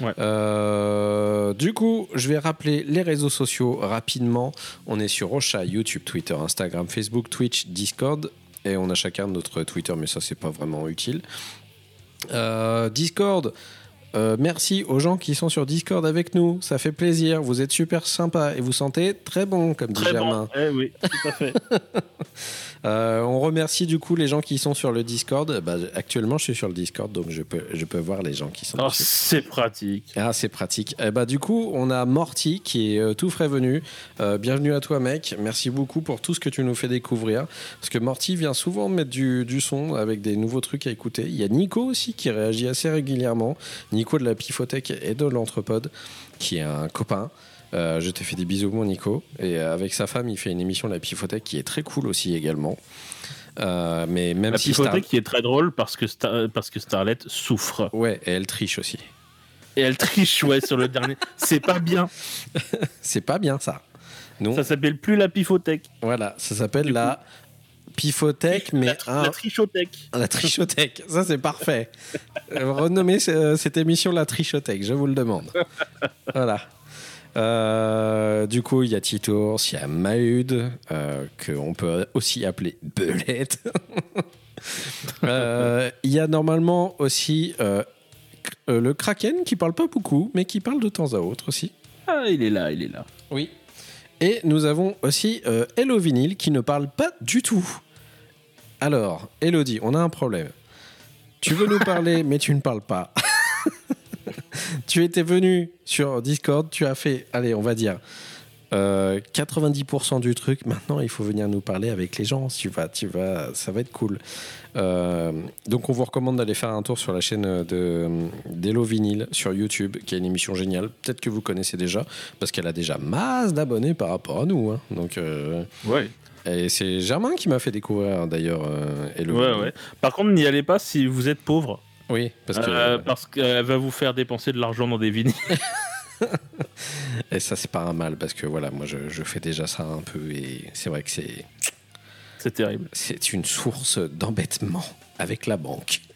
Ouais. Euh, du coup, je vais rappeler les réseaux sociaux rapidement. On est sur Rocha, YouTube, Twitter, Instagram, Facebook, Twitch, Discord. Et on a chacun notre Twitter, mais ça, c'est pas vraiment utile. Euh, Discord, euh, merci aux gens qui sont sur Discord avec nous. Ça fait plaisir. Vous êtes super sympa et vous sentez très bon, comme dit Germain. bon. Eh oui, tout à fait. (laughs) Euh, on remercie du coup les gens qui sont sur le Discord. Bah, actuellement, je suis sur le Discord, donc je peux, je peux voir les gens qui sont dessus. c'est pratique. Ah, c'est pratique. Eh bah, du coup, on a Morty qui est euh, tout frais venu. Euh, bienvenue à toi, mec. Merci beaucoup pour tout ce que tu nous fais découvrir. Parce que Morty vient souvent mettre du, du son avec des nouveaux trucs à écouter. Il y a Nico aussi qui réagit assez régulièrement. Nico de la Pifothèque et de l'Anthropode, qui est un copain. Euh, je te fais des bisous, mon Nico. Et euh, avec sa femme, il fait une émission de la Pifothèque qui est très cool aussi également. Euh, mais même La si Star- pifothèque qui est très drôle parce que, Star- parce que Starlet souffre. Ouais, et elle triche aussi. Et elle triche, ouais, sur le dernier. (laughs) C'est pas bien. C'est pas bien ça. Non. Ça s'appelle plus la pifothèque. Voilà, ça s'appelle la pifothèque, mais la, un- la trichothèque. la trichothèque. (laughs) Ça, c'est parfait. Euh, Renommez ce- cette émission la trichothèque, je vous le demande. (laughs) Voilà. Euh, du coup, il y a Titours, il y a Mahud, euh, qu'on peut aussi appeler Belette. (laughs) Euh, Il y a normalement aussi euh, euh, le Kraken qui parle pas beaucoup, mais qui parle de temps à autre aussi. Ah, il est là, il est là. Oui. Et nous avons aussi euh, Hello Vinyl qui ne parle pas du tout. Alors, Elodie, on a un problème. Tu veux nous parler, (laughs) mais tu ne parles pas. (laughs) tu étais venu sur Discord, tu as fait, allez, on va dire, euh, 90% du truc. Maintenant, il faut venir nous parler avec les gens. Tu vas, tu vas, ça va être cool. Euh, donc, on vous recommande d'aller faire un tour sur la chaîne de Vinyl sur YouTube, qui est une émission géniale. Peut-être que vous connaissez déjà, parce qu'elle a déjà masse d'abonnés par rapport à nous. hein. Donc, euh, Ouais. et c'est Germain qui m'a fait découvrir d'ailleurs euh, Hello Ouais, Vinyl. ouais. Par contre, n'y allez pas si vous êtes pauvre. Oui, parce que Euh, parce qu'elle va vous faire dépenser de l'argent dans des vinyles. (laughs) (laughs) et ça c'est pas un mal parce que voilà, moi je, je fais déjà ça un peu et c'est vrai que c'est C'est terrible. c'est une source d'embêtement avec la banque. (laughs)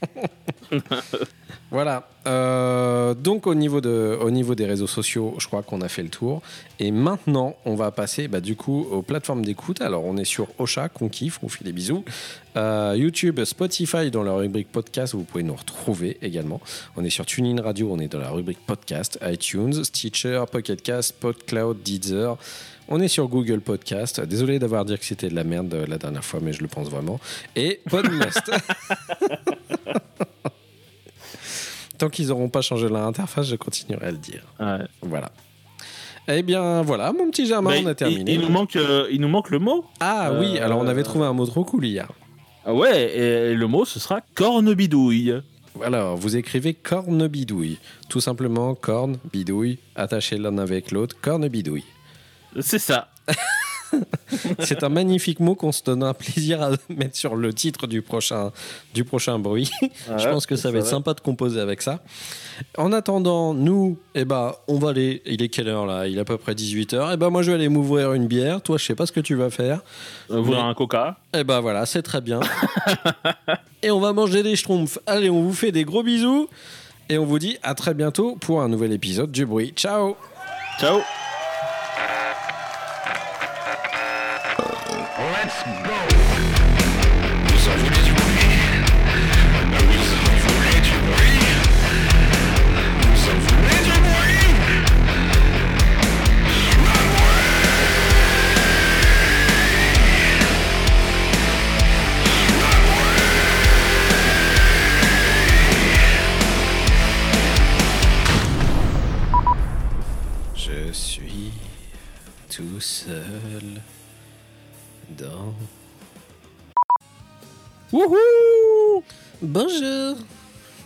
Voilà. Euh, donc au niveau, de, au niveau des réseaux sociaux, je crois qu'on a fait le tour. Et maintenant, on va passer bah, du coup aux plateformes d'écoute. Alors on est sur Ocha, qu'on kiffe, on fait des bisous. Euh, YouTube, Spotify dans la rubrique podcast, vous pouvez nous retrouver également. On est sur TuneIn Radio, on est dans la rubrique podcast, iTunes, Stitcher, Pocket Cast, PodCloud, Deezer. On est sur Google Podcast. Désolé d'avoir dit que c'était de la merde euh, la dernière fois, mais je le pense vraiment. Et Podmust. (laughs) Tant qu'ils n'auront pas changé l'interface, je continuerai à le dire. Ouais. Voilà. Eh bien, voilà, mon petit Germain, Bah, on a terminé. Il, nous manque, euh, il nous manque le mot. Ah oui, Euh, alors on avait trouvé un mot trop cool hier. Ah ouais, et le mot ce sera corne-bidouille. Alors, vous écrivez corne bidouille. Tout simplement, corne, bidouille, attaché l'un avec l'autre, corne bidouille. C'est ça. (laughs) C'est un magnifique mot qu'on se donne un plaisir à mettre sur le titre du prochain, du prochain bruit. (laughs) Je pense que ça va être sympa de composer avec ça. En attendant, nous, eh ben, on va aller. Il est quelle heure là? Il est à peu près 18h. Eh ben, moi, je vais aller m'ouvrir une bière. Toi, je sais pas ce que tu vas faire. Euh, Vous un coca? Eh ben voilà, c'est très bien. (laughs) et on va manger des schtroumpfs. Allez, on vous fait des gros bisous. Et on vous dit à très bientôt pour un nouvel épisode du bruit. Ciao Ciao. Wouhou Bonjour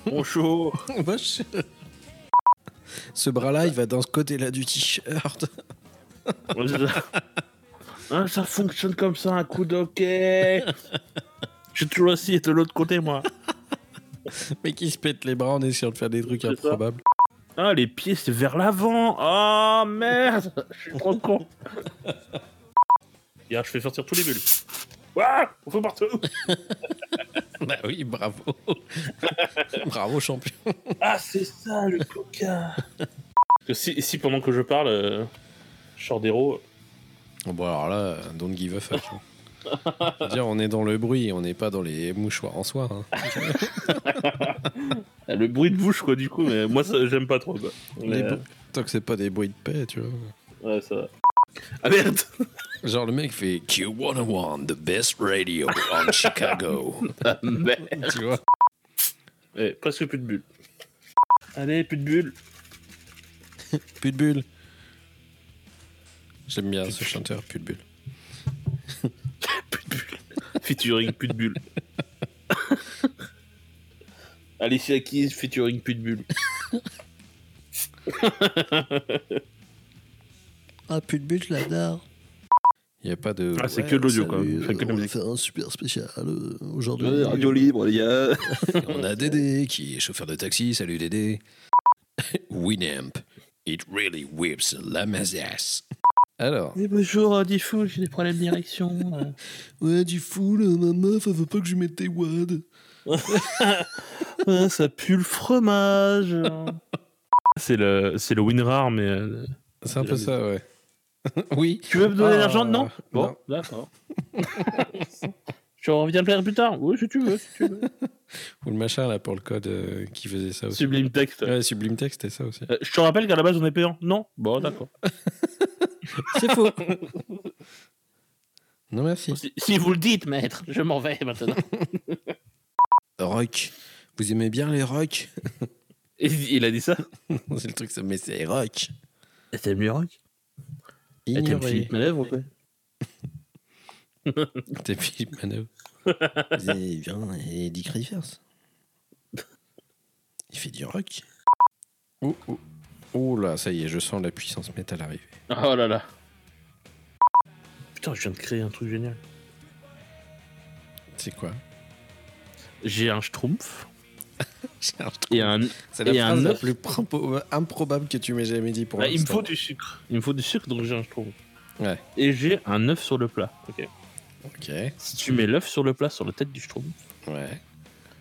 Bonjour. (laughs) Bonjour Ce bras-là, il va dans ce côté-là du t-shirt. (laughs) Ah, ça fonctionne comme ça, un coup d'hockey. Je suis toujours assis de l'autre côté, moi. (laughs) Mais qui se pète les bras en essayant de faire des trucs ça. improbables. Ah, les pieds, c'est vers l'avant. Oh, merde. Je suis trop con. Regarde, je fais sortir tous les bulles. Ouah, on fait partout. (laughs) Bah oui, bravo (laughs) Bravo, champion Ah, c'est ça, le coca. Parce que si, si pendant que je parle, euh, je sors des Bon, alors là, don't give a fuck. hein. Je veux dire, on est dans le bruit, on n'est pas dans les mouchoirs en soi. hein. euh, (laughs) le bruit de bouche, quoi, du coup, mais moi, ça, j'aime pas trop, quoi. Mais, bou- Tant que c'est pas des bruits de paix, tu vois. euh, ouais, ça va. Ah merde Genre le mec fait Q101, the best radio on (laughs) Chicago. Tu vois? Eh, presque plus de bulles. Allez, plus de bulles. (laughs) Plus de bulles. J'aime bien ce chanteur, plus de bulles. (laughs) Plus de bulles. featuring plus de bulles. Alicia Keys featuring plus de bulles. Ah, plus de bulles, je l'adore. Il n'y a pas de. Ah, c'est que de l'audio, quoi. la on va faire un super spécial euh, aujourd'hui. libre, les gars. (laughs) On a Dédé qui est chauffeur de taxi. Salut Dédé. (laughs) Winamp. It really whips la mazasse. Alors. Et bonjour, Diffoul, j'ai des problèmes de direction. (laughs) Ouais, du fou, là, ma meuf, elle veut pas que je mette des wads. Ah, ça pue le fromage. c'est le, c'est le WinRAR, mais. euh, C'est un peu ça, ouais. (laughs) oui. Tu veux me donner Ah, l'argent Non Bon, non. d'accord. (laughs) Je reviens le faire plus tard. Oui, si tu veux, si tu veux. Ou le machin, là, pour le code euh, qui faisait ça aussi. Sublime texte. Ouais, Sublime Text, c'était ça aussi. Euh, je te rappelle qu'à la base, on est payant. Non Bon, d'accord. (laughs) C'est faux. non, merci. Si, si vous le dites, maître, je m'en vais maintenant. Rock. Vous aimez bien les rock? Il a dit ça C'est le truc, ça, mais c'est rock. T'aimes mieux rock? T'aimes Ignoré. Philippe Manœuvre ou quoi (laughs) T'es Philippe Manœuvre. Avez bien et Dick Rivers. Il fait du rock. Oh, oh. Oh là, ça y est, je sens la puissance métal arriver. Oh là là. Putain, je viens de créer un truc génial. C'est quoi? J'ai un schtroumpf (laughs) et un. C'est la et un phrase la plus pro- improbable que tu m'aies jamais dit pour Ah, il me faut du sucre. Il me faut du sucre, donc j'ai un schtroumpf. Ouais. Et j'ai un œuf sur le plat. Ok. Ok, Si tu mets l'œuf sur le plat, sur la tête du schtroumpf, ouais.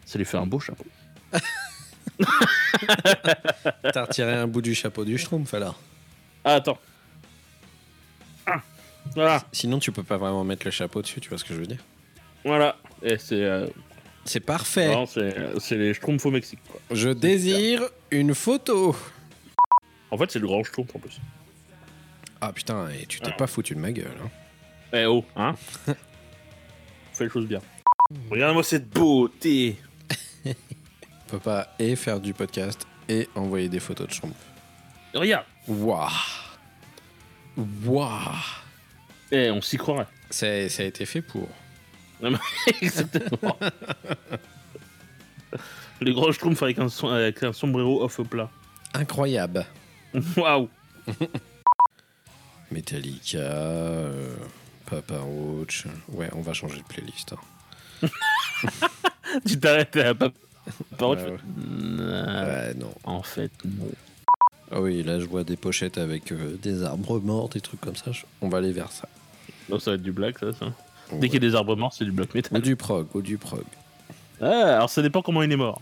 Ça lui fait un beau chapeau. (laughs) T'as retiré un bout du chapeau du schtroumpf alors. Ah, attends. Ah, Voilà, Sinon, tu peux pas vraiment mettre le chapeau dessus, tu vois ce que je veux dire voilà. Et c'est euh, C'est parfait. vraiment, c'est c'est les Schtroumpfs au Mexique. Quoi. Je désire une photo. En fait, c'est le grand Schtroumpf en plus. Ah putain, et tu t'es pas foutu de ma gueule. hein. Eh oh, hein (laughs) Fais les choses bien. Regarde-moi cette beauté On peut pas et faire du podcast et envoyer des photos de schtroumpf. Regarde Waouh Waouh Eh, on s'y croirait. Ça ça a été fait pour. (laughs) Exactement. (laughs) Les gros schtroumpfs avec un, son- avec un sombrero off plat. Incroyable. (laughs) Waouh (laughs) Metallica, euh, Papa Roach. Ouais, on va changer de playlist. hein. (laughs) Tu t'arrêtes à pas. Par contre, Ouais, non. En fait, non. Ah oui, là je vois des pochettes avec euh, des arbres morts, des trucs comme ça. Je- On va aller vers ça. Non, ça va être du black, ça. ça. Dès qu'il y a des arbres morts, c'est du black Ou metal. du prog, ou du prog. Ah, alors ça dépend comment il est mort.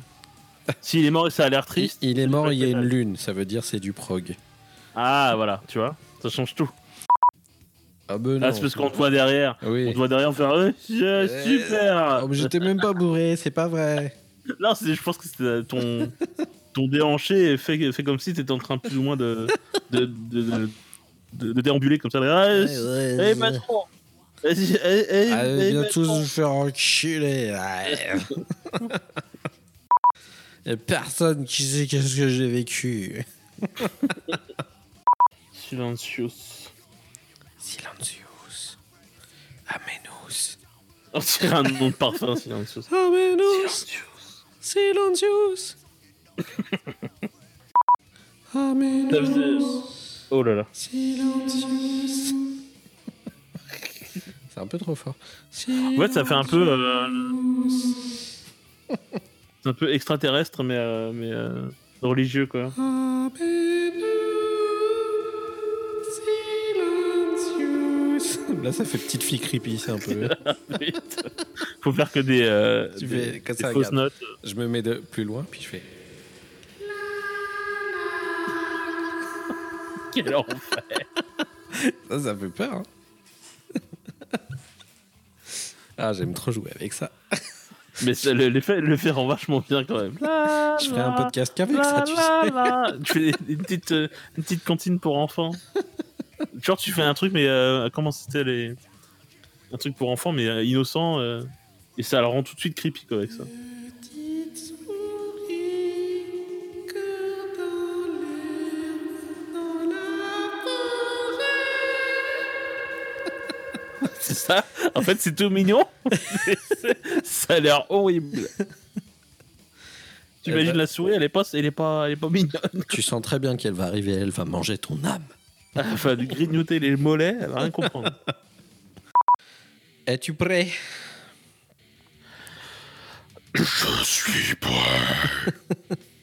S'il est mort et ça a l'air triste. il est mort, il y a une lune, ça veut dire c'est du prog. Ah, voilà, tu vois, ça change tout. Ah ben non. Ah, c'est parce qu'on te voit derrière. On te voit derrière faire euh, yeah, super Oh, mais J'étais même pas bourré, c'est pas vrai. (laughs) Non, c'est- je pense que c'était ton, ton déhanché fait, fait comme si t'étais en train plus ou moins de, de, de, de, de- de déambuler comme ça. Ah, ouais, Eh, patron Allez, eh, bien patron. tous vous faire enculer. (laughs) Y'a personne qui sait qu'est-ce que j'ai vécu. (laughs) Silencious. Silencius. Amenus. On dirait un nom de parfum, Silencious. Amenus. Silencius. (laughs) Amenus. Oh là là. Silencius. C'est un peu trop fort. En fait, ça fait un peu. euh, C'est un peu extraterrestre, mais, euh, mais euh, religieux, quoi. (laughs) Là, ça fait petite fille creepy, c'est un peu. (laughs) Faut faire que des, euh, Tu des, fais comme des ça, fausses regarde. notes. Je me mets de plus loin, puis je fais. (laughs) Quel enfer. Ça, ça fait peur. hein. (laughs) ah, j'aime trop jouer avec ça. (laughs) Mais ça, le, l'effet, le fait rend vachement bien quand même. Je ferai un podcast qu'avec ça, tu sais. Tu fais une petite, euh, une petite cantine pour enfants. Genre, tu fais un truc, mais euh, comment c'était les. Un truc pour enfants, mais euh, innocent. euh, et ça le rend tout de suite creepy quoi, avec ça. (laughs) C'est ça En fait, c'est tout mignon. (laughs) ça a l'air horrible. Tu imagines la souris, elle est pas, elle est pas, elle est pas mignonne. Tu sens très bien qu'elle va arriver, elle va manger ton âme. Enfin, du grignoter les mollets, elle va rien comprendre. Es-tu prêt? Je suis prêt. (laughs)